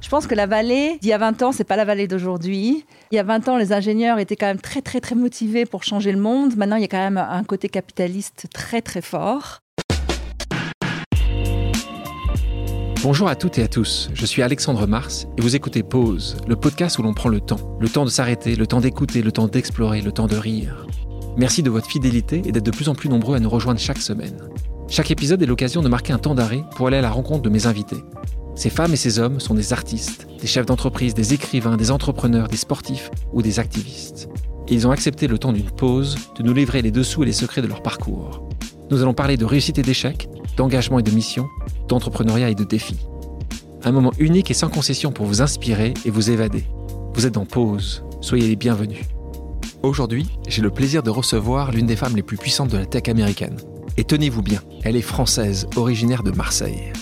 Je pense que la vallée d'il y a 20 ans, c'est pas la vallée d'aujourd'hui. Il y a 20 ans, les ingénieurs étaient quand même très très très motivés pour changer le monde. Maintenant, il y a quand même un côté capitaliste très très fort. Bonjour à toutes et à tous, je suis Alexandre Mars et vous écoutez Pause, le podcast où l'on prend le temps. Le temps de s'arrêter, le temps d'écouter, le temps d'explorer, le temps de rire. Merci de votre fidélité et d'être de plus en plus nombreux à nous rejoindre chaque semaine. Chaque épisode est l'occasion de marquer un temps d'arrêt pour aller à la rencontre de mes invités. Ces femmes et ces hommes sont des artistes, des chefs d'entreprise, des écrivains, des entrepreneurs, des sportifs ou des activistes. Ils ont accepté le temps d'une pause de nous livrer les dessous et les secrets de leur parcours. Nous allons parler de réussite et d'échec, d'engagement et de mission, d'entrepreneuriat et de défis. Un moment unique et sans concession pour vous inspirer et vous évader. Vous êtes en pause, soyez les bienvenus. Aujourd'hui, j'ai le plaisir de recevoir l'une des femmes les plus puissantes de la tech américaine. Et tenez-vous bien, elle est française, originaire de Marseille.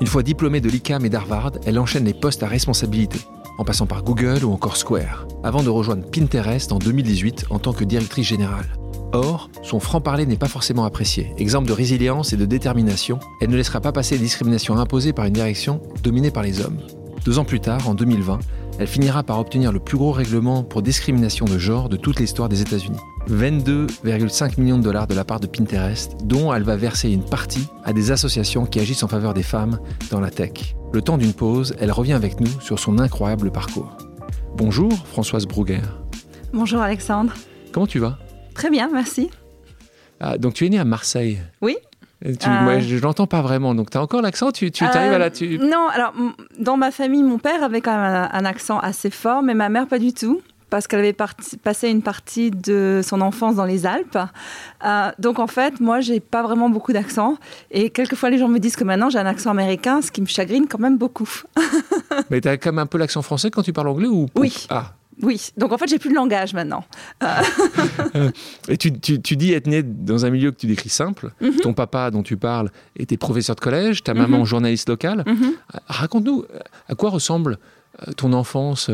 Une fois diplômée de l'ICAM et d'Harvard, elle enchaîne les postes à responsabilité, en passant par Google ou encore Square, avant de rejoindre Pinterest en 2018 en tant que directrice générale. Or, son franc-parler n'est pas forcément apprécié. Exemple de résilience et de détermination, elle ne laissera pas passer les discriminations imposées par une direction dominée par les hommes. Deux ans plus tard, en 2020, elle finira par obtenir le plus gros règlement pour discrimination de genre de toute l'histoire des États-Unis. 22,5 millions de dollars de la part de Pinterest, dont elle va verser une partie à des associations qui agissent en faveur des femmes dans la tech. Le temps d'une pause, elle revient avec nous sur son incroyable parcours. Bonjour Françoise Bruguer. Bonjour Alexandre. Comment tu vas? Très bien, merci. Ah, donc tu es née à Marseille Oui. Moi, je ne l'entends pas vraiment. Donc, tu as encore l'accent Tu, tu arrives à la. Tu... Non, alors, dans ma famille, mon père avait quand même un accent assez fort, mais ma mère, pas du tout parce qu'elle avait passé une partie de son enfance dans les Alpes. Euh, donc en fait, moi, j'ai pas vraiment beaucoup d'accent. Et quelquefois, les gens me disent que maintenant j'ai un accent américain, ce qui me chagrine quand même beaucoup. Mais tu as quand même un peu l'accent français quand tu parles anglais ou Oui. Ah. Oui, donc en fait, j'ai plus de langage maintenant. Euh, et tu, tu, dis être né dans un milieu que tu décris simple. Mhm. Ton papa, dont tu parles, était professeur de collège, ta maman, mhm. journaliste locale. Mhm. Raconte-nous, à quoi ressemble euh, ton enfance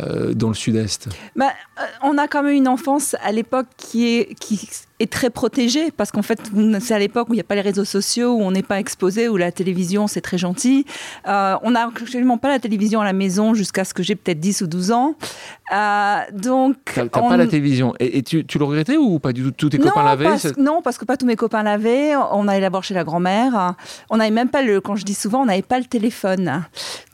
euh, dans le sud-est. Bah, euh, On a quand même une enfance à l'époque qui est, qui est très protégée, parce qu'en fait, c'est à l'époque où il n'y a pas les réseaux sociaux, où on n'est pas exposé, où la télévision, c'est très gentil. Euh, on n'a absolument pas la télévision à la maison jusqu'à ce que j'ai peut-être 10 ou 12 ans. Euh, donc, T'as pas la télévision. Et, tu, tu, le regrettais ou pas du tout? Tous tes copains l'avaient Non, parce que pas tous mes copains l'avaient. On allait la voir chez la grand-mère. On n'avait même pas le, quand je dis souvent, on n'avait pas le téléphone.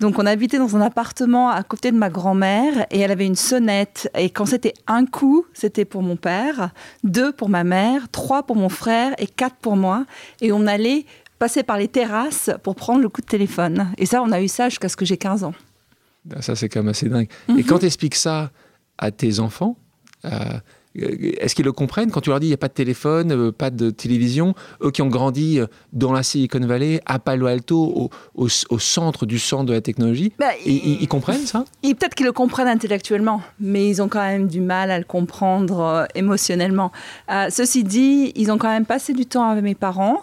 Donc, on habitait dans un appartement à côté de ma grand-mère et elle avait une sonnette. Et quand c'était un coup, c'était pour mon père, deux pour ma mère, trois pour mon frère et quatre pour moi. Et on allait passer par les terrasses pour prendre le coup de téléphone. Et ça, on a eu ça jusqu'à ce que j'ai 15 ans. Ça, c'est quand même assez dingue. Et mhm. quand tu expliques ça à tes enfants, euh, est-ce qu'ils le comprennent quand tu leur dis il n'y a pas de téléphone, euh, pas de télévision Eux qui ont grandi euh, dans la Silicon Valley, à Palo Alto, au, centre du centre de la technologie, bah, ils, comprennent ça? Peut-être qu'ils le comprennent intellectuellement, mais ils ont quand même du mal à le comprendre émotionnellement. ceci dit, ils ont quand même passé du temps avec mes parents.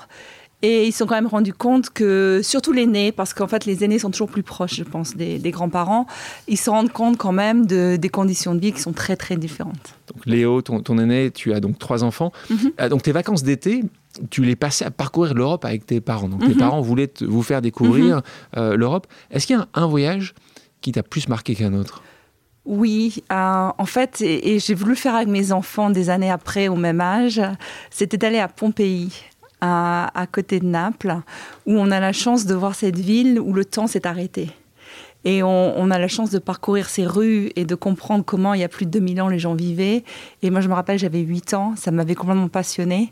Et ils se sont quand même rendus compte que, surtout l'aîné, parce qu'en fait les aînés sont toujours plus proches, je pense, des, grands-parents, ils se rendent compte quand même de, des conditions de vie qui sont très très différentes. Donc Léo, ton, aîné, tu as donc trois enfants. Mhm. Euh, donc tes vacances d'été, tu les passais à parcourir l'Europe avec tes parents. Donc tes mhm. parents voulaient vous faire découvrir mhm. euh, l'Europe. Est-ce qu'il y a un, voyage qui t'a plus marqué qu'un autre? Oui, euh, en fait, et j'ai voulu le faire avec mes enfants des années après, au même âge, c'était d'aller à Pompéi à, côté de Naples, où on a la chance de voir cette ville où le temps s'est arrêté. Et on, a la chance de parcourir ces rues et de comprendre comment il y a plus de 2000 ans les gens vivaient. Et moi, je me rappelle, j'avais 8 ans, ça m'avait complètement passionné.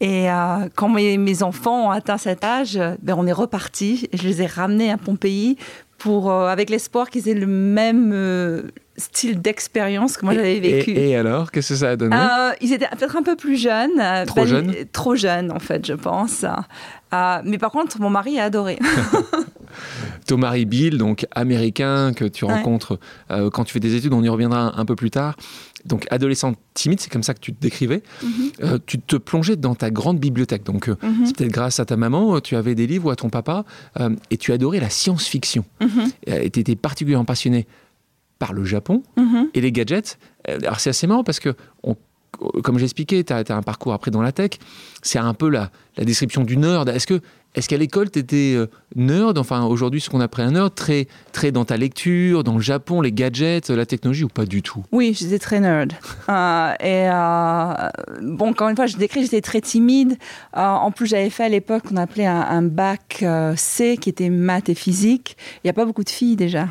Et euh, quand mes, enfants ont atteint cet âge, ben, on est reparti. Je les ai ramenés à Pompéi pour, euh, avec l'espoir qu'ils aient le même, euh, style d'expérience que moi j'avais vécu. Et, alors, qu'est-ce que ça a donné euh, Ils étaient peut-être un peu plus jeunes. Euh, trop ben, jeunes Trop jeunes, en fait, je pense. Euh, mais par contre, mon mari a adoré. Ton mari Bill, donc américain, que tu rencontres quand tu fais des études, on y reviendra un, peu plus tard. Donc adolescente timide, c'est comme ça que tu te décrivais. Mhm. tu te plongeais dans ta grande bibliothèque. Donc mhm. c'est peut-être grâce à ta maman, tu avais des livres ou à ton papa, et tu adorais la science-fiction. Mhm. Et tu étais particulièrement passionné par le Japon mhm. et les gadgets. Euh, alors c'est assez marrant parce que, comme j'expliquais, tu as, un parcours après dans la tech, c'est un peu la, description du nerd. Est-ce que est-ce qu'à l'école, tu étais euh, nerd, enfin aujourd'hui ce qu'on appelle un nerd, très, très dans ta lecture, dans le Japon, les gadgets, la technologie ou pas du tout? Oui, j'étais très nerd. Euh, et euh, bon, encore une fois, je décris, j'étais très timide. en plus, j'avais fait à l'époque qu'on appelait un, bac C qui était maths et physique. Il n'y a pas beaucoup de filles déjà.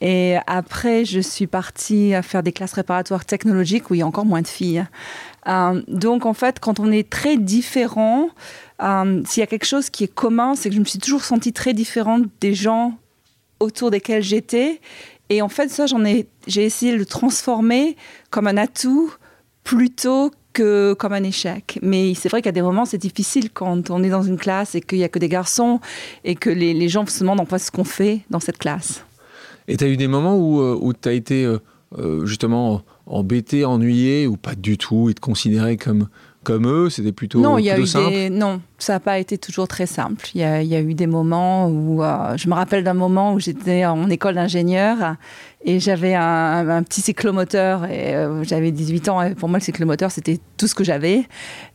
Et après, je suis partie faire des classes préparatoires technologiques où il y a encore moins de filles. donc en fait, quand on est très différent, euh, s'il y a quelque chose qui est commun, c'est que je me suis toujours sentie très différente des gens autour desquels j'étais. Et en fait, ça, j'en ai, j'ai essayé de le transformer comme un atout plutôt que comme un échec. Mais c'est vrai qu'à des moments, c'est difficile quand on est dans une classe et qu'il n'y a que des garçons et que les, gens se demandent en fait ce qu'on fait dans cette classe. Et tu as eu des moments où, euh, où tu as été euh, justement embêté, ennuyé ou pas du tout et te considérer comme comme eux C'était plutôt, non, il y a eu simple? des... Non, ça n'a pas été toujours très simple. Il y a, il y a eu des moments où... Euh, je me rappelle d'un moment où j'étais en école d'ingénieur et j'avais un, petit cyclomoteur et euh, j'avais 18 ans et pour moi le cyclomoteur c'était tout ce que j'avais.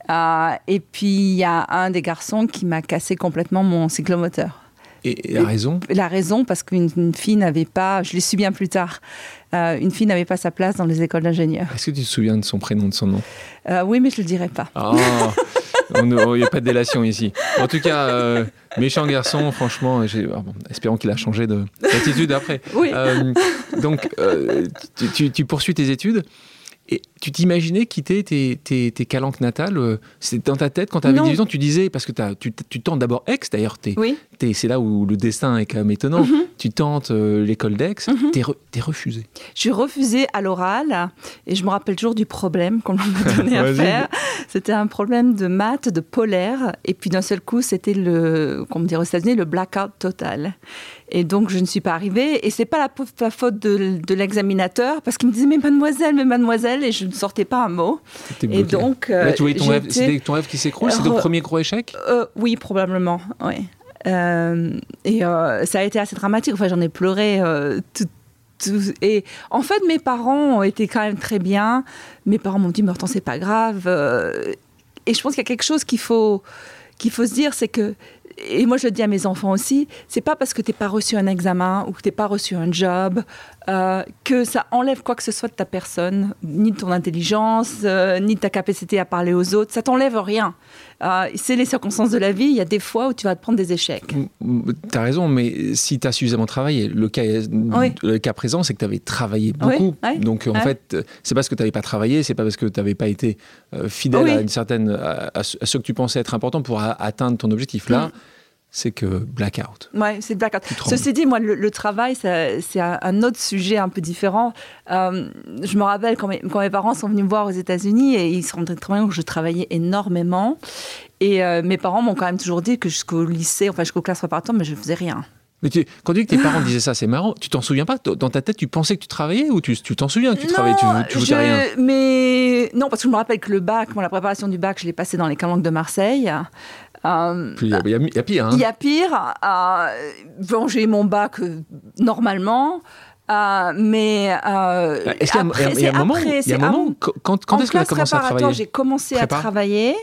Euh, et puis il y a un des garçons qui m'a cassé complètement mon cyclomoteur. Et, la raison La raison, parce qu'une fille n'avait pas, je l'ai su bien plus tard, euh, une fille n'avait pas sa place dans les écoles d'ingénieurs. Est-ce que tu te souviens de son prénom, de son nom? Euh, Oui, mais je ne le dirai pas. Ah, il n'y a pas de délation ici. En tout cas, euh, méchant garçon, franchement, ah espérons qu'il a changé d'attitude après. Oui. donc, tu, poursuis tes études. Et tu t'imaginais quitter tes, tes, tes calanques natales euh, C'est dans ta tête quand tu avais 18 ans, tu disais, parce que tu, tu tentes d'abord Aix, d'ailleurs, oui. c'est là où le destin est quand même étonnant. Mhm. Tu tentes euh, l'école d'Aix, mhm. tu es, refusé. Je suis refusée à l'oral, et je me rappelle toujours du problème qu'on m'a donné à faire. C'était un problème de maths, de polaire, et puis d'un seul coup, c'était le, comme dire aux États-Unis, le blackout total. Et donc, je ne suis pas arrivée. Et c'est pas la, faute de, de l'examinateur, parce qu'il me disait, mais mademoiselle, mais mademoiselle, et je ne sortais pas un mot. Et donc, euh, tu voyais ton rêve, c'était ton rêve qui s'écroule C'est ton premier gros échec? Euh, Oui, probablement, oui. Euh, et ça a été assez dramatique. Enfin, j'en ai pleuré tout, et en fait, mes parents ont été quand même très bien. Mes parents m'ont dit, mais attends, c'est pas grave. Et je pense qu'il y a quelque chose qu'il faut, qu'il faut se dire, c'est que et moi je le dis à mes enfants aussi, c'est pas parce que tu n'es pas reçu un examen ou que tu n'es pas reçu un job euh, que ça enlève quoi que ce soit de ta personne, ni de ton intelligence, euh, ni de ta capacité à parler aux autres. Ça t'enlève rien. Euh, c'est les circonstances de la vie. Il y a des fois où tu vas te prendre des échecs. Tu as raison, mais si tu as suffisamment travaillé, le cas, le cas présent, c'est que tu avais travaillé beaucoup. Donc en fait, c'est parce que tu n'avais pas travaillé, c'est pas parce que tu n'avais pas été fidèle à une certaine à, ce que tu pensais être important pour atteindre ton objectif. Là, mm c'est que blackout. Oui, c'est blackout. Ceci dit, moi, le, travail, c'est un autre sujet un peu différent. Euh, je me rappelle quand mes, quand mes, parents sont venus me voir aux États-Unis et ils se rendaient très bien que je travaillais énormément. Et euh, mes parents m'ont quand même toujours dit que jusqu'au lycée, enfin jusqu'aux classes préparatoires, mais je ne faisais rien. Mais tu, quand tu dis que tes parents disaient ça, c'est marrant. Tu t'en souviens pas? Dans ta tête, tu pensais que tu travaillais ou tu t'en souviens? Que tu travaillais Tu, tu rien? Mais non, parce que je me rappelle que le bac, moi, la préparation du bac, je l'ai passé dans les calanques de Marseille. Euh, il y, a pire. Hein. Il y a pire. Euh, j'ai mon bac normalement. Euh, mais est-ce qu'il y, a un moment, il y a un moment quand, quand est-ce que tu as commencé à travailler? J'ai commencé à travailler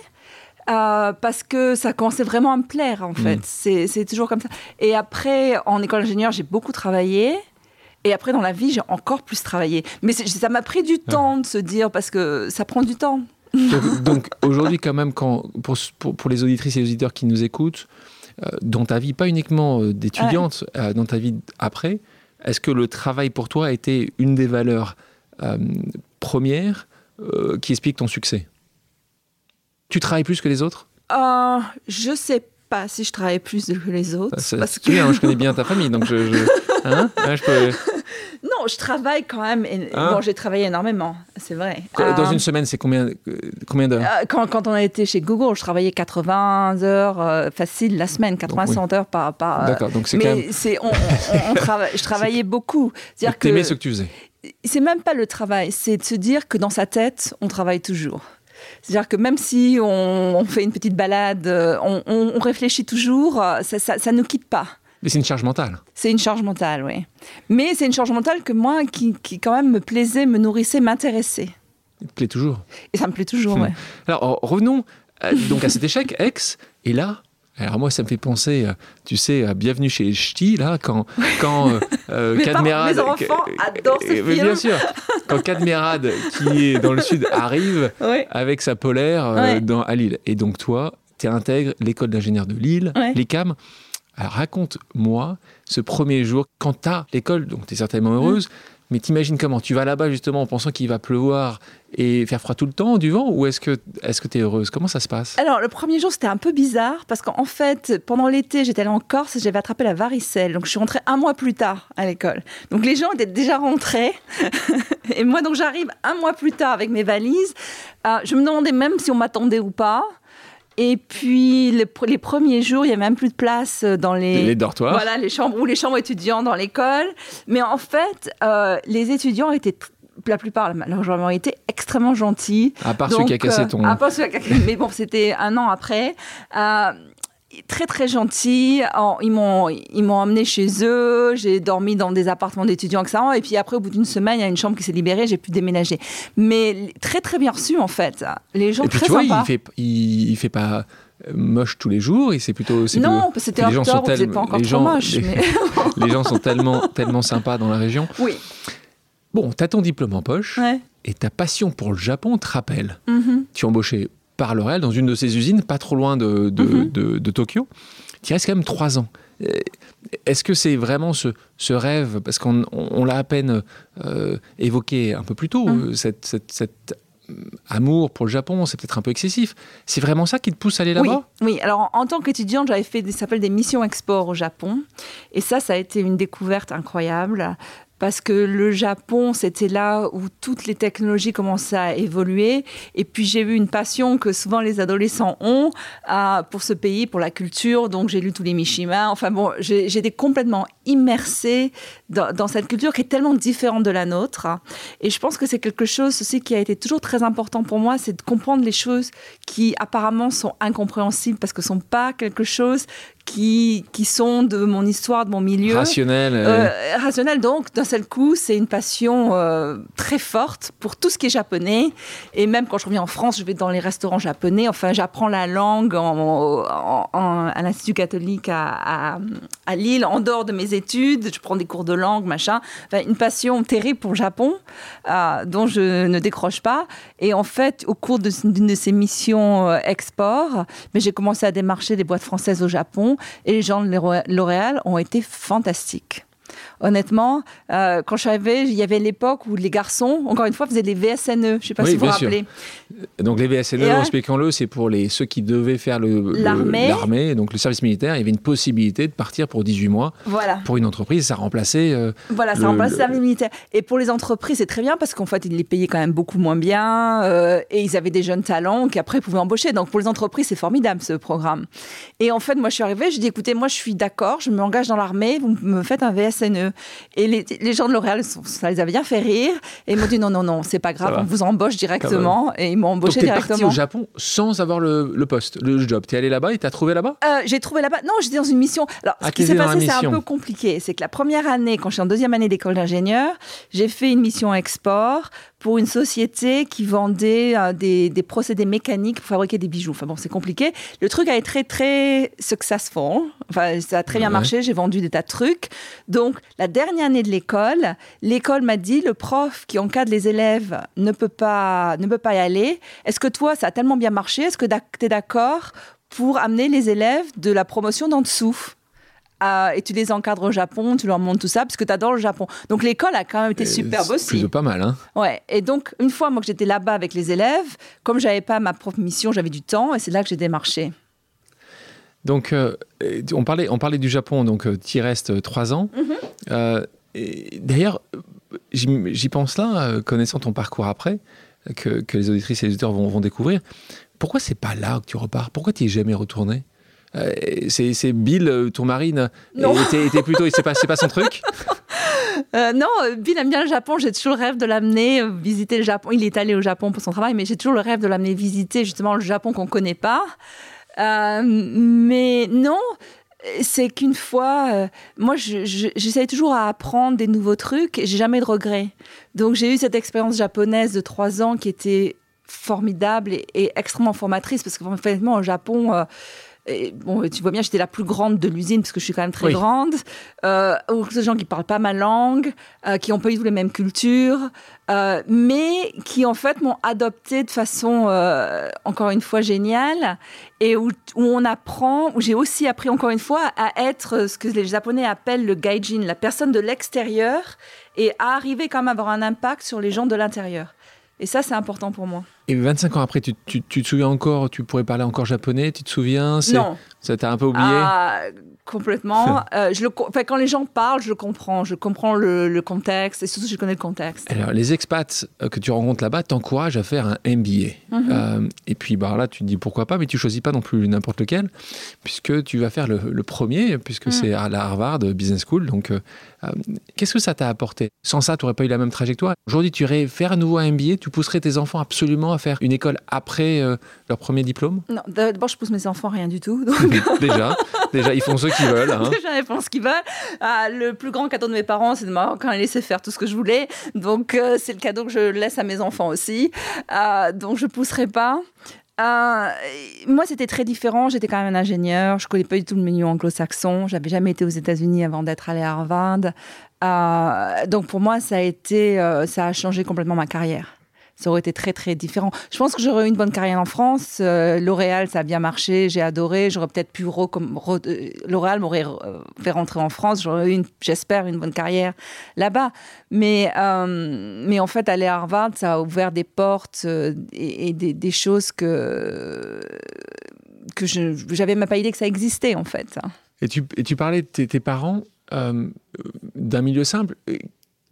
parce que ça commençait vraiment à me plaire en fait. Hmm. C'est toujours comme ça. Et après, en école d'ingénieur, j'ai beaucoup travaillé. Et après, dans la vie, j'ai encore plus travaillé. Mais ça m'a pris du temps de se dire, parce que ça prend du temps. Donc, aujourd'hui, quand même, quand, pour, pour, les auditrices et les auditeurs qui nous écoutent, euh, dans ta vie, pas uniquement euh, d'étudiante, euh, dans ta vie après, est-ce que le travail pour toi a été une des valeurs premières qui explique ton succès? Tu travailles plus que les autres? Je sais pas si je travaille plus que les autres. parce que... Hein, je connais bien ta famille, donc je, hein, hein, je peux... Non, je travaille quand même. Bon, j'ai travaillé énormément, c'est vrai. Dans euh, une semaine, c'est combien, combien d'heures? euh, quand, quand, on a été chez Google, je travaillais 80 heures euh, facile la semaine, 80 100 heures par. par D'accord, donc c'est quand même. On, on, je travaillais beaucoup. C'est-à-dire que. ce que tu faisais? C'est même pas le travail, c'est de se dire que dans sa tête, on travaille toujours. C'est-à-dire que même si on, fait une petite balade, on, réfléchit toujours, ça ne nous quitte pas. Mais c'est une charge mentale. C'est une charge mentale, oui. Mais c'est une charge mentale que moi, qui, qui, quand même me plaisait, me nourrissait, m'intéressait. Il te plaît toujours. Et ça me plaît toujours, oui. Alors revenons euh, donc à cet échec, ex, et là, Alors moi, ça me fait penser, euh, tu sais, à Bienvenue chez Ch'ti, là, quand, quand euh, euh, Mes parents- Cadmerade... mes enfants adorent ce film. Bien sûr, quand Cadmerade, qui est dans le sud, arrive Oui. avec sa polaire euh, dans, à Lille. Et donc toi, tu intègres l'école d'ingénieur de Lille, Ouais. l'ECAM. Alors raconte-moi ce premier jour, quand tu as l'école, donc tu es certainement heureuse, mais t'imagines comment Tu vas là-bas justement en pensant qu'il va pleuvoir et faire froid tout le temps, du vent, ou est-ce que est-ce que tu es heureuse? Comment ça se passe? Alors, le premier jour, c'était un peu bizarre parce qu'en fait, pendant l'été, j'étais allée en Corse j'avais attrapé la varicelle. Donc, je suis rentrée un mois plus tard à l'école. Donc, les gens étaient déjà rentrés. et moi, donc, j'arrive un mois plus tard avec mes valises. Euh, je me demandais même si on m'attendait ou pas. Et puis, les, pr- les premiers jours, il y avait même plus de place dans les, Les dortoirs Voilà, les chambres ou les chambres étudiants dans l'école. Mais en fait, euh, les étudiants étaient, la plupart, la majorité, extrêmement gentils. À part Donc, qui a cassé euh, ton... à part celui qui a cassé- mais bon, c'était un an après. Euh, très très gentils. En- Ils m'ont ils m'ont emmené chez eux. J'ai dormi dans des appartements d'étudiants, etc. Et puis après, au bout d'une semaine, il y a une chambre qui s'est libérée. J'ai pu déménager. Mais très très bien reçus en fait. Les gens Et puis très tu vois, sympas. il fait, il, il fait pas euh, moche tous les jours, et c'est plutôt... c'est non, c'était les gens sont tellement- pas encore les trop gens- moche. les- mais- les gens sont tellement, tellement sympas dans la région. oui. Bon, t'as ton diplôme en poche, Ouais. et ta passion pour le Japon te rappelle. Mhm. Tu es embauché par L'Oréal dans une de ses usines, pas trop loin de, de, Mhm. de- de Tokyo. Tu y restes quand même trois ans. Euh, Est-ce que c'est vraiment ce, ce rêve, parce qu'on on, on l'a à peine euh, évoqué un peu plus tôt, euh, cette, cette- cet amour pour le Japon, c'est peut-être un peu excessif. C'est vraiment ça qui te pousse à aller Oui, là-bas? oui. Alors en, en tant qu'étudiante, j'avais fait des, ça s'appelle des missions export au Japon, et ça, ça a été une découverte incroyable. Parce que le Japon, c'était là où toutes les technologies commençaient à évoluer. Et puis j'ai eu une passion que souvent les adolescents ont pour ce pays, pour la culture. Donc j'ai lu tous les Mishima. Enfin bon, j'étais complètement immersée dans, dans cette culture qui est tellement différente de la nôtre. Et je pense que c'est quelque chose aussi qui a été toujours très important pour moi, c'est de comprendre les choses qui apparemment sont incompréhensibles parce que ce sont pas quelque chose qui, qui sont de mon histoire, de mon milieu. Rationnel. euh, rationnel, donc d'un seul coup, c'est une passion euh, très forte pour tout ce qui est japonais. Et même quand je reviens en France, je vais dans les restaurants japonais. Enfin, j'apprends la langue en- en- en- à l'Institut catholique à, à- à Lille, en dehors de mes études. Je prends des cours de langue, machin. Enfin, une passion terrible pour le Japon, euh, dont je ne décroche pas. Et en fait, au cours de- d'une de ces missions euh, export, mais j'ai commencé à démarcher des boîtes françaises au Japon. Et les gens de L'Oréal- ont été fantastiques. Honnêtement, euh, quand je suis arrivée, il y avait l'époque où les garçons, encore une fois, faisaient des VSNE. Je ne sais pas Oui, si vous vous sûr. rappelez. Donc les VSNE, ouais. expliquons-le, c'est pour les, ceux qui devaient faire le- L'armée. donc le service militaire. Il y avait une possibilité de partir pour 18 mois Voilà. pour une entreprise. Ça remplaçait. euh, Voilà, ça Le- remplace le- le service militaire. Et pour les entreprises, c'est très bien parce qu'en fait, ils les payaient quand même beaucoup moins bien euh, et ils avaient des jeunes talents qui après pouvaient embaucher. Donc pour les entreprises, c'est formidable ce programme. Et en fait, moi, je suis arrivée, je dis écoutez, moi, je suis d'accord, je m'engage dans l'armée, vous me faites un VSNE. Et les, les gens de L'Oréal, ça les a bien fait rire. Et ils m'ont dit non, non, non, c'est pas grave, on vous embauche directement. Et ils m'ont Donc embauché t'es parti directement. au Japon sans avoir le, le poste, le job. T'es allé là-bas et t'as trouvé là-bas? Euh, j'ai trouvé là-bas. Non, j'étais dans une mission. Alors, Ah, ce qui t'étais s'est passé, c'est un peu compliqué. C'est que la première année, quand je suis en deuxième année d'école d'ingénieur, j'ai fait une mission export pour une société qui vendait euh, des, des procédés mécaniques pour fabriquer des bijoux. Enfin bon, c'est compliqué. Le truc a été très, très successful. Enfin, ça a très bien Ouais. marché. J'ai vendu des tas de trucs. Donc, la dernière année de l'école, l'école m'a dit, le prof qui encadre les élèves ne peut pas, ne peut pas y aller. Est-ce que toi, ça a tellement bien marché? Est-ce que tu es d'accord pour amener les élèves de la promotion d'en dessous? Euh, et tu les encadres au Japon, tu leur montres tout ça, parce que tu adores le Japon. Donc l'école a quand même été Euh, superbe c'est aussi. Plutôt pas mal, hein Ouais. Et donc, une fois moi, que j'étais là-bas avec les élèves, comme j'avais pas ma propre mission, j'avais du temps, et c'est là que j'ai démarché. Donc, euh, on, parlait, on parlait du Japon, donc tu y restes euh, trois ans. Mhm. Euh, et D'ailleurs, euh, j'y pense là, euh, connaissant ton parcours après, euh, que, que les auditrices et les auditeurs vont, vont découvrir. Pourquoi c'est pas là que tu repars? Pourquoi tu es jamais retourné? Euh, c'est Bill, euh, ton mari, ne- était, était plutôt, c'est pas, pas son truc? Euh, non, Bill aime bien le Japon. J'ai toujours le rêve de l'amener visiter le Japon. Il est allé au Japon pour son travail, mais j'ai toujours le rêve de l'amener visiter justement le Japon qu'on connaît pas. Euh, mais non, c'est qu'une fois, euh, moi, je- je- j'essaye toujours à apprendre des nouveaux trucs et j'ai jamais de regrets. Donc, j'ai eu cette expérience japonaise de trois ans qui était formidable et, et extrêmement formatrice parce que, honnêtement, au Japon, euh, et, bon, tu vois bien, j'étais la plus grande de l'usine parce que je suis quand même très grande. Euh, des gens qui parlent pas ma langue, euh, qui ont pas eu les mêmes cultures, euh, mais qui en fait m'ont adopté de façon euh, encore une fois géniale et où, où on apprend, où j'ai aussi appris encore une fois à être ce que les Japonais appellent le gaijin, la personne de l'extérieur, et à arriver quand même à avoir un impact sur les gens de l'intérieur. Et ça, c'est important pour moi. Et 25 ans après, tu, tu, tu, te souviens encore, tu pourrais parler encore japonais, tu te souviens Non. Ça t'a un peu oublié ah, Complètement. euh, je le, enfin, quand les gens parlent, je comprends. Je comprends le, le, contexte et surtout, je connais le contexte. Alors, les expats euh, que tu rencontres là-bas t'encouragent à faire un MBA. Mm -hmm. euh, et puis, bah, là, tu te dis pourquoi pas, mais tu choisis pas non plus n'importe lequel, puisque tu vas faire le, le premier, puisque mm. c'est à la Harvard Business School. Donc, euh, qu'est-ce que ça t'a apporté? Sans ça, tu n'aurais pas eu la même trajectoire. Aujourd'hui, tu irais faire à nouveau un MBA, tu pousserais tes enfants absolument à faire une école après euh, leur premier diplôme? Non, d'abord, je pousse mes enfants rien du tout. Donc... déjà, déjà, ils font ce qu'ils veulent. Hein. Déjà, ils font ce qu'ils veulent. Ah, le plus grand cadeau de mes parents, c'est de m'avoir quand même laissé faire tout ce que je voulais. Donc, euh, c'est le cadeau que je laisse à mes enfants aussi. Euh, donc, je pousserai pas. Euh, moi, c'était très différent. J'étais quand même un ingénieur. Je connais pas du tout le milieu anglo-saxon. J'avais jamais été aux États-Unis avant d'être allé à Harvard. Euh, donc, pour moi, ça a été, euh, ça a changé complètement ma carrière ça aurait été très très différent. Je pense que j'aurais eu une bonne carrière en France. Euh, L'Oréal, ça a bien marché, j'ai adoré. J'aurais peut-être pu euh, L'Oréal m'aurait fait rentrer en France. J'aurais eu, j'espère, une bonne carrière là-bas. Mais euh, mais en fait, aller à Harvard, ça a ouvert des portes euh, et, des, choses que que j'avais même pas idée que ça existait en fait. Et tu et tu parlais de tes, parents euh, d'un milieu simple.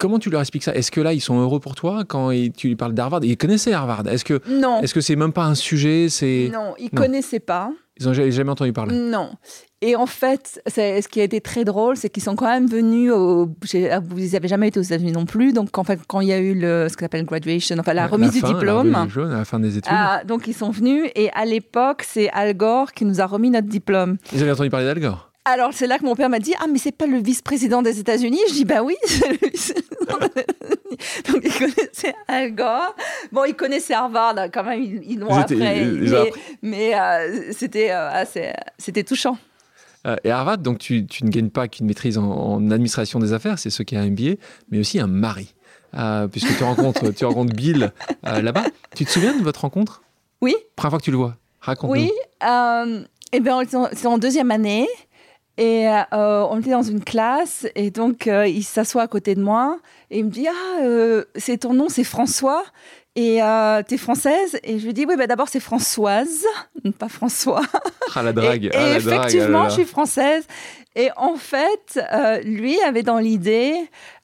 Comment tu leur expliques ça? Est-ce que là, ils sont heureux pour toi quand ils, tu lui parles d'Harvard? Ils connaissaient Harvard. Est-ce que non Est-ce que c'est même pas un sujet C'est non, ils non. connaissaient pas. Ils n'ont jamais entendu parler. Non. Et en fait, ce qui a été très drôle, c'est qu'ils sont quand même venus. Au, vous n'avez jamais été aux États-Unis non plus. Donc, en fait, quand il y a eu le, ce qu'on appelle graduation, enfin la, la remise fin, du diplôme, la, jaune, à la fin des études. Ah, donc ils sont venus. Et à l'époque, c'est Al Gore qui nous a remis notre diplôme. Vous avez entendu parler d'Al Gore? Alors, c'est là que mon père m'a dit Ah, mais c'est pas le vice-président des États-Unis? Je dis Bah oui, c'est le vice-président Donc, il connaissait Al Gore. Bon, il connaissait Harvard, quand même, ils l'ont après. Ils, mais, mais euh, c'était euh, c'était touchant. Euh, et Harvard, donc, tu, tu ne gagnes pas qu'une maîtrise en, en, administration des affaires, c'est ce qui est un MBA, mais aussi un mari. Euh, puisque tu rencontres, tu rencontres Bill là-bas. Tu te souviens de votre rencontre? Oui. Première fois que tu le vois Raconte-nous. Oui. eh bien, c'est en deuxième année. Et euh, on était dans une classe et donc euh, il s'assoit à côté de moi et il me dit ah euh, c'est ton nom c'est François et t'es française et je lui dis oui bah d'abord c'est Françoise pas François ah la drague et, ah, et la effectivement drague, ah, là. je suis française et en fait lui avait dans l'idée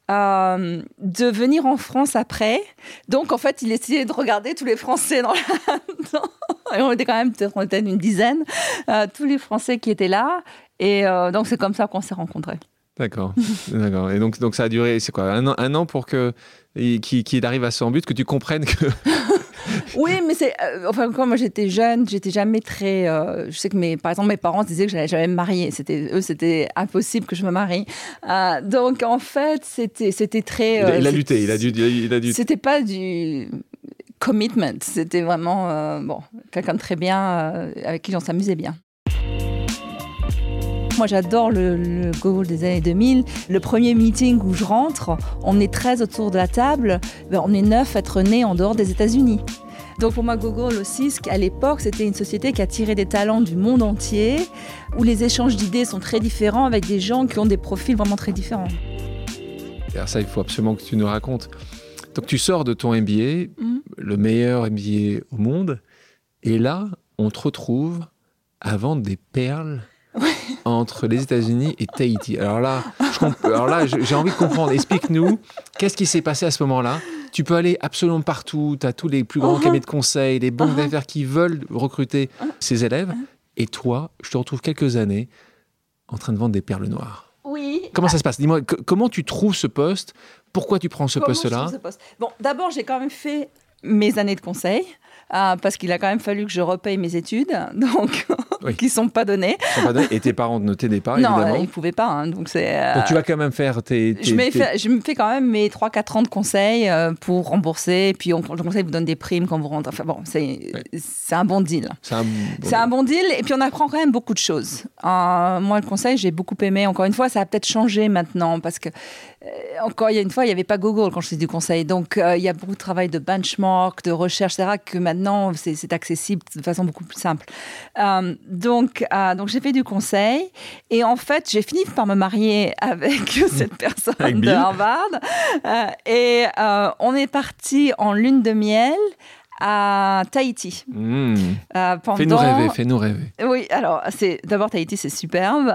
euh, de venir en France après. Donc, en fait, il essayait de regarder tous les Français dans la... Et on était quand même peut-être une dizaine, euh, tous les Français qui étaient là. Et euh, donc, c'est comme ça qu'on s'est rencontrés. D'accord. D'accord. Et donc, donc, ça a duré, c'est quoi, un an, un an pour que qu'il qui arrive à son but, que tu comprennes que. oui, mais c'est. Euh, enfin, quand moi j'étais jeune, j'étais jamais très. Euh, je sais que mes, par exemple, mes parents disaient que j'allais jamais me marier. C'était eux, c'était impossible que je me marie. Euh, donc en fait, c'était c'était très. il, a, il a lutté. Il a dû. Il a dû... C'était pas du commitment. C'était vraiment bon quelqu'un de très bien avec qui on s'amusait bien. Moi, j'adore le, le Google des années 2000. Le premier meeting où je rentre, on est 13 autour de la table. Ben, on est 9 à être nés en dehors des États-Unis. Donc pour moi, Google aussi, à l'époque, c'était une société qui a tiré des talents du monde entier, où les échanges d'idées sont très différents avec des gens qui ont des profils vraiment très différents. Alors ça, il faut absolument que tu nous racontes. Donc tu sors de ton MBA, mm. le meilleur MBA au monde, et là, on te retrouve à vendre des perles Ouais. entre les États-Unis et Tahiti. Alors là, alors là, j'ai envie de comprendre. Explique-nous, qu'est-ce qui s'est passé à ce moment-là? Tu peux aller absolument partout. Tu as tous les plus grands uh -huh. cabinets de conseil, les banques uh -huh. d'affaires qui veulent recruter uh -huh. ces élèves. Et toi, je te retrouve quelques années en train de vendre des perles noires. Oui. Comment ça se passe? Dis-moi, comment tu trouves ce poste? Pourquoi tu prends ce poste-là? poste? Bon, d'abord, j'ai quand même fait mes années de conseil. Euh, parce qu'il a quand même fallu que je repaye mes études. Donc, qui sont pas donnés. Sont pas donnés. Et tes parents ne t'aidaient pas, non, évidemment ils ne pouvaient pas. Hein, donc, c'est, donc tu vas quand même faire tes... tes je, me fais, je me fais quand même mes 3-4 ans de conseils euh, pour rembourser. Puis on, le conseil vous donne des primes quand vous rentrez. Enfin bon, c'est, Ouais. un bon deal. C'est un, C'est un bon deal et puis on apprend quand même beaucoup de choses. Euh, moi, le conseil, j'ai beaucoup aimé. Encore une fois, ça a peut-être changé maintenant parce que, euh, encore il y a une fois, il n'y avait pas Google quand je faisais du conseil. Donc, euh, il y a beaucoup de travail de benchmark, de recherche, etc., que maintenant, c'est accessible de façon beaucoup plus simple. Euh, donc, euh, donc j'ai fait du conseil et en fait, j'ai fini par me marier avec cette personne Avec de. Harvard. Euh, et euh, on est parti en lune de miel à Tahiti. Euh, pendant... Fais-nous rêver, fais-nous rêver. Oui, alors c'est d'abord Tahiti, c'est superbe.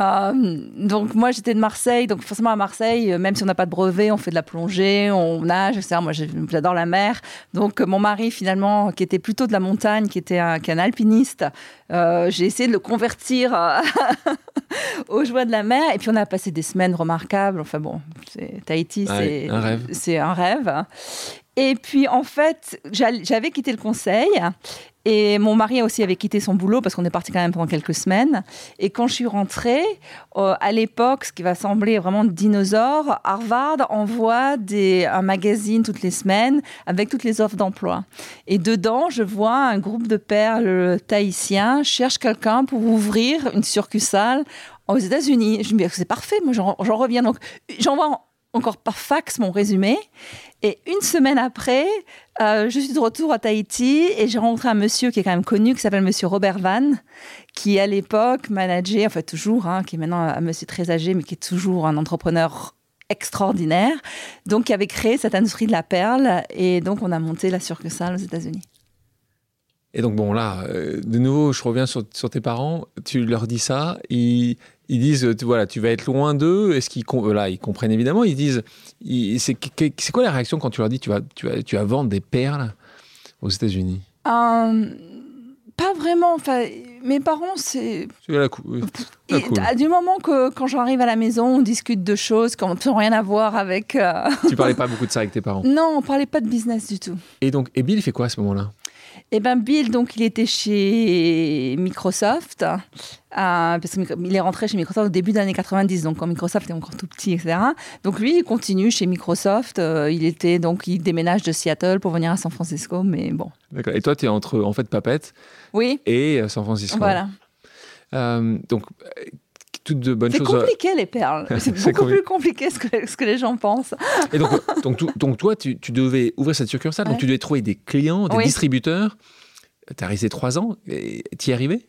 Euh, donc moi j'étais de Marseille, donc forcément à Marseille, euh, même si on n'a pas de brevet, on fait de la plongée, on nage, etc. Moi j'adore la mer. Donc mon mari finalement, qui était plutôt de la montagne, qui était un, qui est un alpiniste, euh, j'ai essayé de le convertir aux joies de la mer. Et puis on a passé des semaines remarquables. Enfin bon, Tahiti, Ouais, c'est un rêve. C'est un rêve. Et puis en fait, j'avais quitté le conseil. Et mon mari aussi avait quitté son boulot parce qu'on est parti quand même pendant quelques semaines. Et quand je suis rentrée, euh, à l'époque, ce qui va sembler vraiment dinosaure, Harvard envoie un magazine toutes les semaines avec toutes les offres d'emploi. Et dedans, je vois un groupe de perles tahitiens cherche quelqu'un pour ouvrir une succursale aux États-Unis. Je me dis, c'est parfait, moi j'en reviens. Donc j'envoie en- encore par fax mon résumé. Et une semaine après, euh, je suis de retour à Tahiti et j'ai rencontré un monsieur qui est quand même connu, qui s'appelle Monsieur Robert Van, qui à l'époque manageait, enfin toujours, hein, qui est maintenant un monsieur très âgé, mais qui est toujours un entrepreneur extraordinaire, donc qui avait créé cette industrie de la perle et donc on a monté la succursale aux États-Unis. Et donc, bon, là, euh, de nouveau, je reviens sur, sur tes parents. Tu leur dis ça, ils, ils disent, tu- voilà, tu vas être loin d'eux. Est-ce qu'ils euh, là, ils comprennent évidemment. Ils disent, c'est quoi la réaction quand tu leur dis, tu vas, tu vas, tu vas vendre des perles aux États-Unis? Euh, pas vraiment, enfin, mes parents, c'est euh, Du moment que quand j'arrive à la maison, on discute de choses qui n'ont rien à voir avec. euh, Tu parlais pas beaucoup de ça avec tes parents? Non, on parlait pas de business du tout. Et donc, et Bill, il fait quoi à ce moment-là? Eh ben Bill, donc il était chez Microsoft, euh, parce qu'il est rentré chez Microsoft au début des années 90, donc quand Microsoft était encore tout petit, etc. Donc lui, il continue chez Microsoft. euh, il était donc il déménage de Seattle pour venir à San Francisco, mais bon. D'accord. Et toi, tu es entre, en fait, Papette Oui, et euh, San Francisco. voilà. Euh, donc, toutes de bonnes C'est choses. compliqué les perles. C'est beaucoup plus compliqué que ce que, ce que les gens pensent. Et donc, donc, toi, tu, tu devais ouvrir cette succursale, donc tu devais trouver des clients, des Oui. distributeurs. Tu as resté trois ans, tu y es arrivé?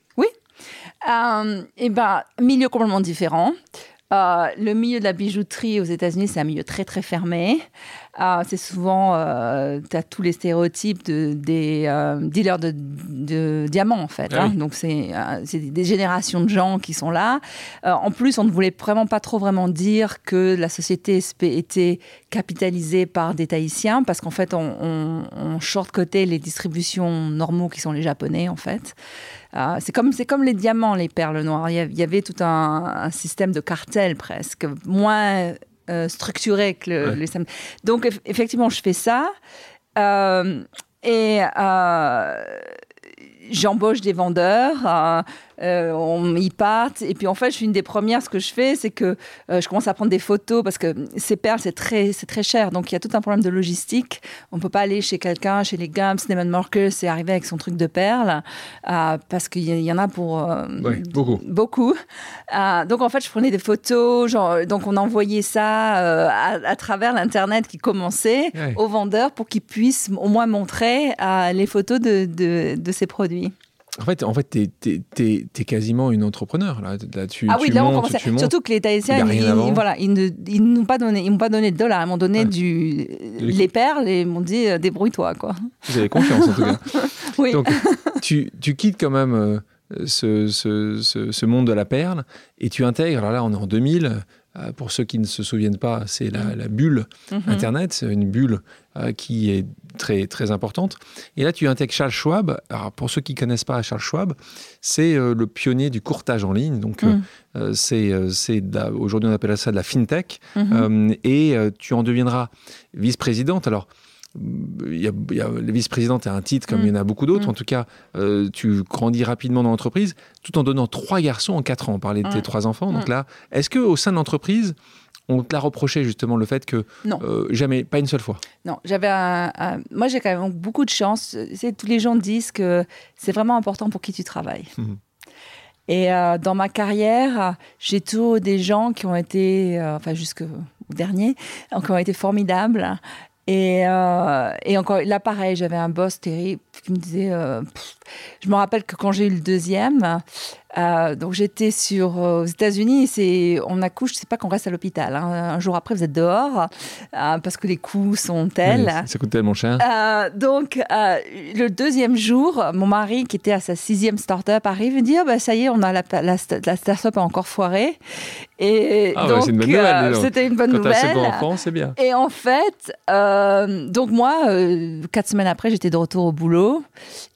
Euh, eh ben, milieu complètement différent. Euh, le milieu de la bijouterie aux États-Unis, c'est un milieu très très fermé. Euh, c'est souvent, tu as tous les stéréotypes de, des euh, dealers de, de diamants en fait. Ah hein. oui. Donc c'est euh, des générations de gens qui sont là. Euh, en plus, on ne voulait vraiment pas trop vraiment dire que la société SP était capitalisée par des Tahitiens parce qu'en fait, on, on, on short-cotait les distributions normaux qui sont les Japonais en fait. Euh, c'est comme, c'est comme les diamants, les perles noires. Il y avait tout un, un système de cartel presque, moins euh, structuré que le, Ouais. Donc eff- effectivement, je fais ça. Euh, et euh, j'embauche des vendeurs, euh, on y partent. Et puis en fait, je suis une des premières. Ce que je fais, c'est que euh, je commence à prendre des photos parce que ces perles, c'est très, c'est très cher. Donc il y a tout un problème de logistique. On peut pas aller chez quelqu'un, chez les Gums, Neiman Marcus, et arriver avec son truc de perles euh, parce qu'il y, y en a pour Oui, beaucoup. beaucoup. Donc en fait, je prenais des photos, genre, donc on envoyait ça à, à travers l'internet qui commençait aux vendeurs pour qu'ils puissent au moins montrer les photos de, de, de ces produits. En fait, en fait tu es, quasiment une entrepreneur. Là, Là, tu, ah oui, tu là on montes, montes. Surtout que les Tahitiens, ils, avant. voilà, ils ne ils n'ont pas donné, ils m'ont pas donné de dollars, ils m'ont donné Ouais. du les perles et ils m'ont dit euh, débrouille-toi quoi. Vous avez confiance en tout cas. Oui. Donc, tu, tu quittes quand même euh, ce, ce, ce, ce monde de la perle et tu intègres, alors là on est en 2000, euh, pour ceux qui ne se souviennent pas, c'est la, la bulle Mhm. Internet, c'est une bulle euh, qui est très, très importante. Et là tu intègres Charles Schwab. Alors pour ceux qui ne connaissent pas Charles Schwab, c'est euh, le pionnier du courtage en ligne. Donc euh, euh, c'est, euh, aujourd'hui on appelle ça de la fintech. Mhm. Euh, et euh, tu en deviendras vice-présidente. Alors, il y a, le vice-président, tu un titre comme il y en a beaucoup d'autres. En tout cas, tu grandis rapidement dans l'entreprise, tout en donnant trois garçons en quatre ans. On parlait de tes trois enfants. Donc là, est-ce qu'au sein de l'entreprise, on te l'a reproché justement le fait que non. jamais, pas une seule fois? Non, j'avais un, moi j'ai quand même beaucoup de chance. C'est tous les gens disent que c'est vraiment important pour qui tu travailles. Mmh. Et euh, dans ma carrière, j'ai toujours des gens qui ont été, euh, enfin jusqu'au dernier, qui ont été formidables. Et, euh, et encore là, pareil, j'avais un boss terrible qui me disait. je me rappelle que quand j'ai eu le deuxième, euh, donc j'étais sur euh, aux États-Unis, c'est on accouche, c'est pas qu'on reste à l'hôpital. Hein. Un jour après, vous êtes dehors euh, parce que les coûts sont tels. ça coûte tellement cher. donc le deuxième jour, mon mari qui était à sa sixième start-up arrive et dit oh, bah, ça y est, on a la, la, la start-up a encore foiré. Et ah donc c'était une bonne nouvelle. Quand c'est bien. Et en fait, donc moi, quatre semaines après, j'étais de retour au boulot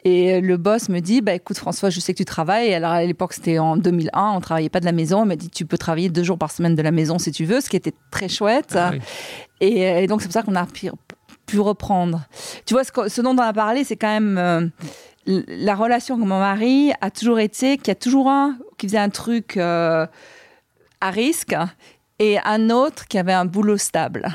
et le boss me dit bah écoute François, je sais que tu travailles. Alors à l'époque c'était en 2001, on travaillait pas de la maison. On m'a dit tu peux travailler deux jours par semaine de la maison si tu veux, ce qui était très chouette. Ah et, donc c'est pour ça qu'on a pu, reprendre. Tu vois, ce, dont on a parlé, c'est quand même euh, la relation avec mon mari a toujours été qu'il y a toujours un qui faisait un truc euh, à risque et un autre qui avait un boulot stable.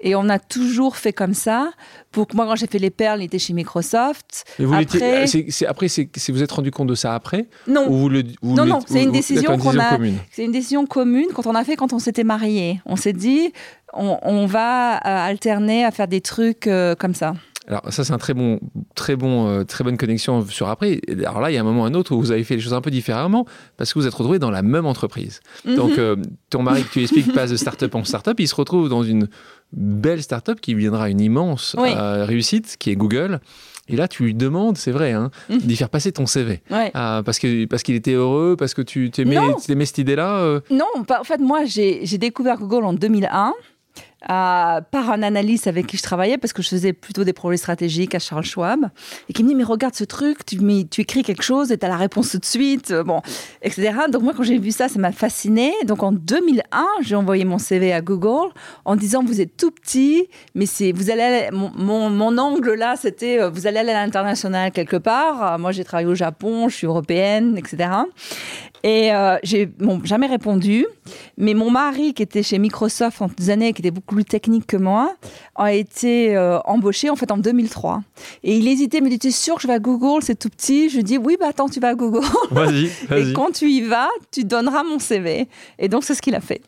Et on a toujours fait comme ça. Pour moi, quand j'ai fait les perles, il était chez Microsoft. vous après, c'est, après, c'est, vous êtes rendu compte de ça après Non. vous le, non, non, c'est une décision qu'on a. C'est une décision commune quand on a fait quand on s'était mariés. On s'est dit, on, va euh, alterner à faire des trucs euh, comme ça. Alors ça c'est un très bon, très bon, euh, très bonne connexion sur après. Alors là il y a un moment ou un autre où vous avez fait les choses un peu différemment parce que vous êtes retrouvés dans la même entreprise. Mhm. Donc ton mari que tu expliques passe de start-up en start-up, il se retrouve dans une belle start-up qui viendra une immense euh, réussite, qui est Google. Et là, tu lui demandes, c'est vrai, hein, mmh. d'y faire passer ton CV. Euh, parce qu'il parce qu'il était heureux, parce que tu aimais, aimais cette idée-là euh? Non, en fait, moi, j'ai découvert Google en 2001 par un analyste avec qui je travaillais, parce que je faisais plutôt des projets stratégiques à Charles Schwab, et qui me dit, mais regarde ce truc, tu, tu écris quelque chose et tu as la réponse tout de suite, euh, bon, etc. Donc moi, quand j'ai vu ça, ça m'a fasciné. Donc en 2001, j'ai envoyé mon CV à Google en disant, vous êtes tout petit, mais c'est, vous allez, mon, mon, angle là, c'était, euh, vous allez aller à l'international quelque part. Moi, j'ai travaillé au Japon, je suis européenne, etc. Et euh, j'ai jamais répondu. Mais mon mari, qui était chez Microsoft en des années, qui était beaucoup plus technique que moi, a été euh, embauché en fait en 2003. Et il hésitait, me dit Tu es sûr que je vais à Google? C'est tout petit. Je lui dis Oui, bah attends, tu vas à Google. Vas-y. et quand tu y vas, tu donneras mon CV. Et donc, c'est ce qu'il a fait.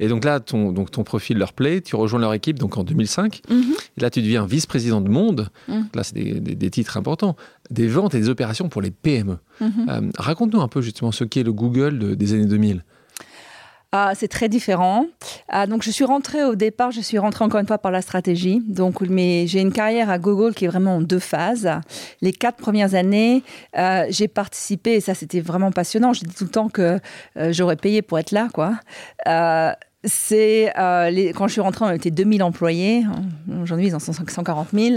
Et donc là, ton, donc ton profil leur plaît, tu rejoins leur équipe donc en 2005. Mhm. Et là, tu deviens vice-président de Monde. Mhm. Là, c'est des, titres importants. Des ventes et des opérations pour les PME. Mhm. Euh, raconte-nous un peu justement ce qu'est le Google des années 2000. Ah, c'est très différent. Ah, donc, je suis rentrée au départ, je suis rentrée encore une fois par la stratégie. Donc, mais j'ai une carrière à Google qui est vraiment en deux phases. Les quatre premières années, euh, j'ai participé et ça, c'était vraiment passionnant. Je dis tout le temps que euh, j'aurais payé pour être là, quoi. Euh, c'est quand je suis rentrée, on était 2000 employés. Aujourd'hui, ils en sont 140 000.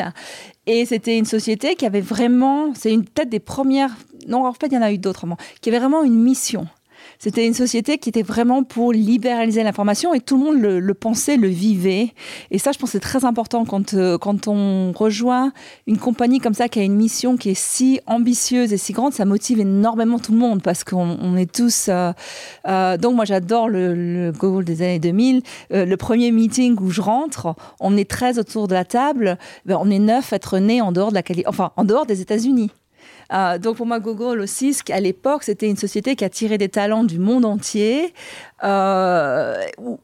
Et c'était une société qui avait vraiment, c'est une tête des premières. Non, en fait, il y en a eu d'autres, qui avait vraiment une mission. C'était une société qui était vraiment pour libéraliser l'information et tout le monde le, pensait, le vivait. Et ça, je pense, c'est très important quand, euh, quand on rejoint une compagnie comme ça qui a une mission qui est si ambitieuse et si grande, ça motive énormément tout le monde parce qu'on est tous. Euh, euh, donc, moi, j'adore le, Google des années 2000. le premier meeting où je rentre, on est 13 autour de la table. Ben, on est neuf à être nés en dehors de la enfin, en dehors des États-Unis. Euh, donc pour moi, Google aussi, à l'époque, c'était une société qui a tiré des talents du monde entier, euh,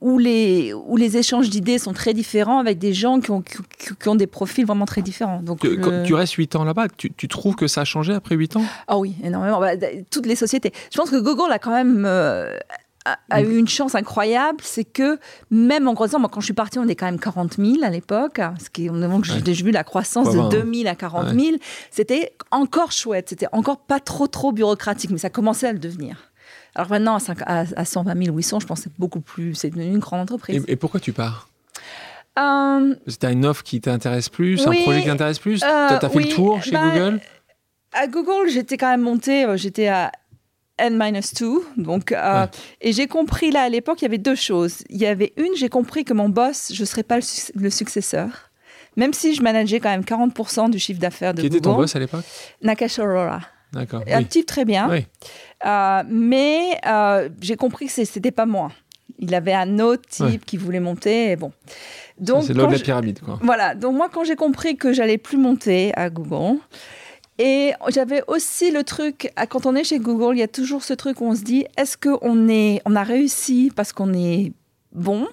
où, les, où les échanges d'idées sont très différents avec des gens qui ont, qui, ont des profils vraiment très différents. Donc, tu, restes 8 ans là-bas, tu, tu, trouves que ça a changé après 8 ans? Ah oui, énormément. Bah, toutes les sociétés. Je pense que Google a quand même... Euh, a, eu une chance incroyable, c'est que même en croissant, moi quand je suis partie, on est quand même 40 000 à l'époque, ce qui on j'ai vu la croissance de 2 000 à 40 000, c'était encore chouette, c'était encore pas trop trop bureaucratique, mais ça commençait à le devenir. Alors maintenant, à, 120 000 ou 800, je pense que c'est beaucoup plus, c'est une grande entreprise. Et, pourquoi tu pars? Euh, C'était une offre qui t'intéresse plus, un projet qui t'intéresse plus? Tu as, fait le tour chez bah, Google? À Google, j'étais quand même montée, euh, j'étais à N-2. Donc, euh, Et j'ai compris là à l'époque, il y avait deux choses. Il y avait une, j'ai compris que mon boss, je ne serais pas le, successeur. même si je manageais quand même 40% du chiffre d'affaires de Qui Google. était ton boss à l'époque? Nakash Aurora. D'accord. Un oui. type très bien. Oui. Euh, mais euh, j'ai compris que c'était pas moi. Il avait un autre type Ouais. qui voulait monter. Et bon. Donc, C'est de la pyramide, quoi. voilà. Donc, moi, quand j'ai compris que j'allais plus monter à Google, et j'avais aussi le truc, quand on est chez Google, il y a toujours ce truc où on se dit est-ce qu'on est, on a réussi parce qu'on est bon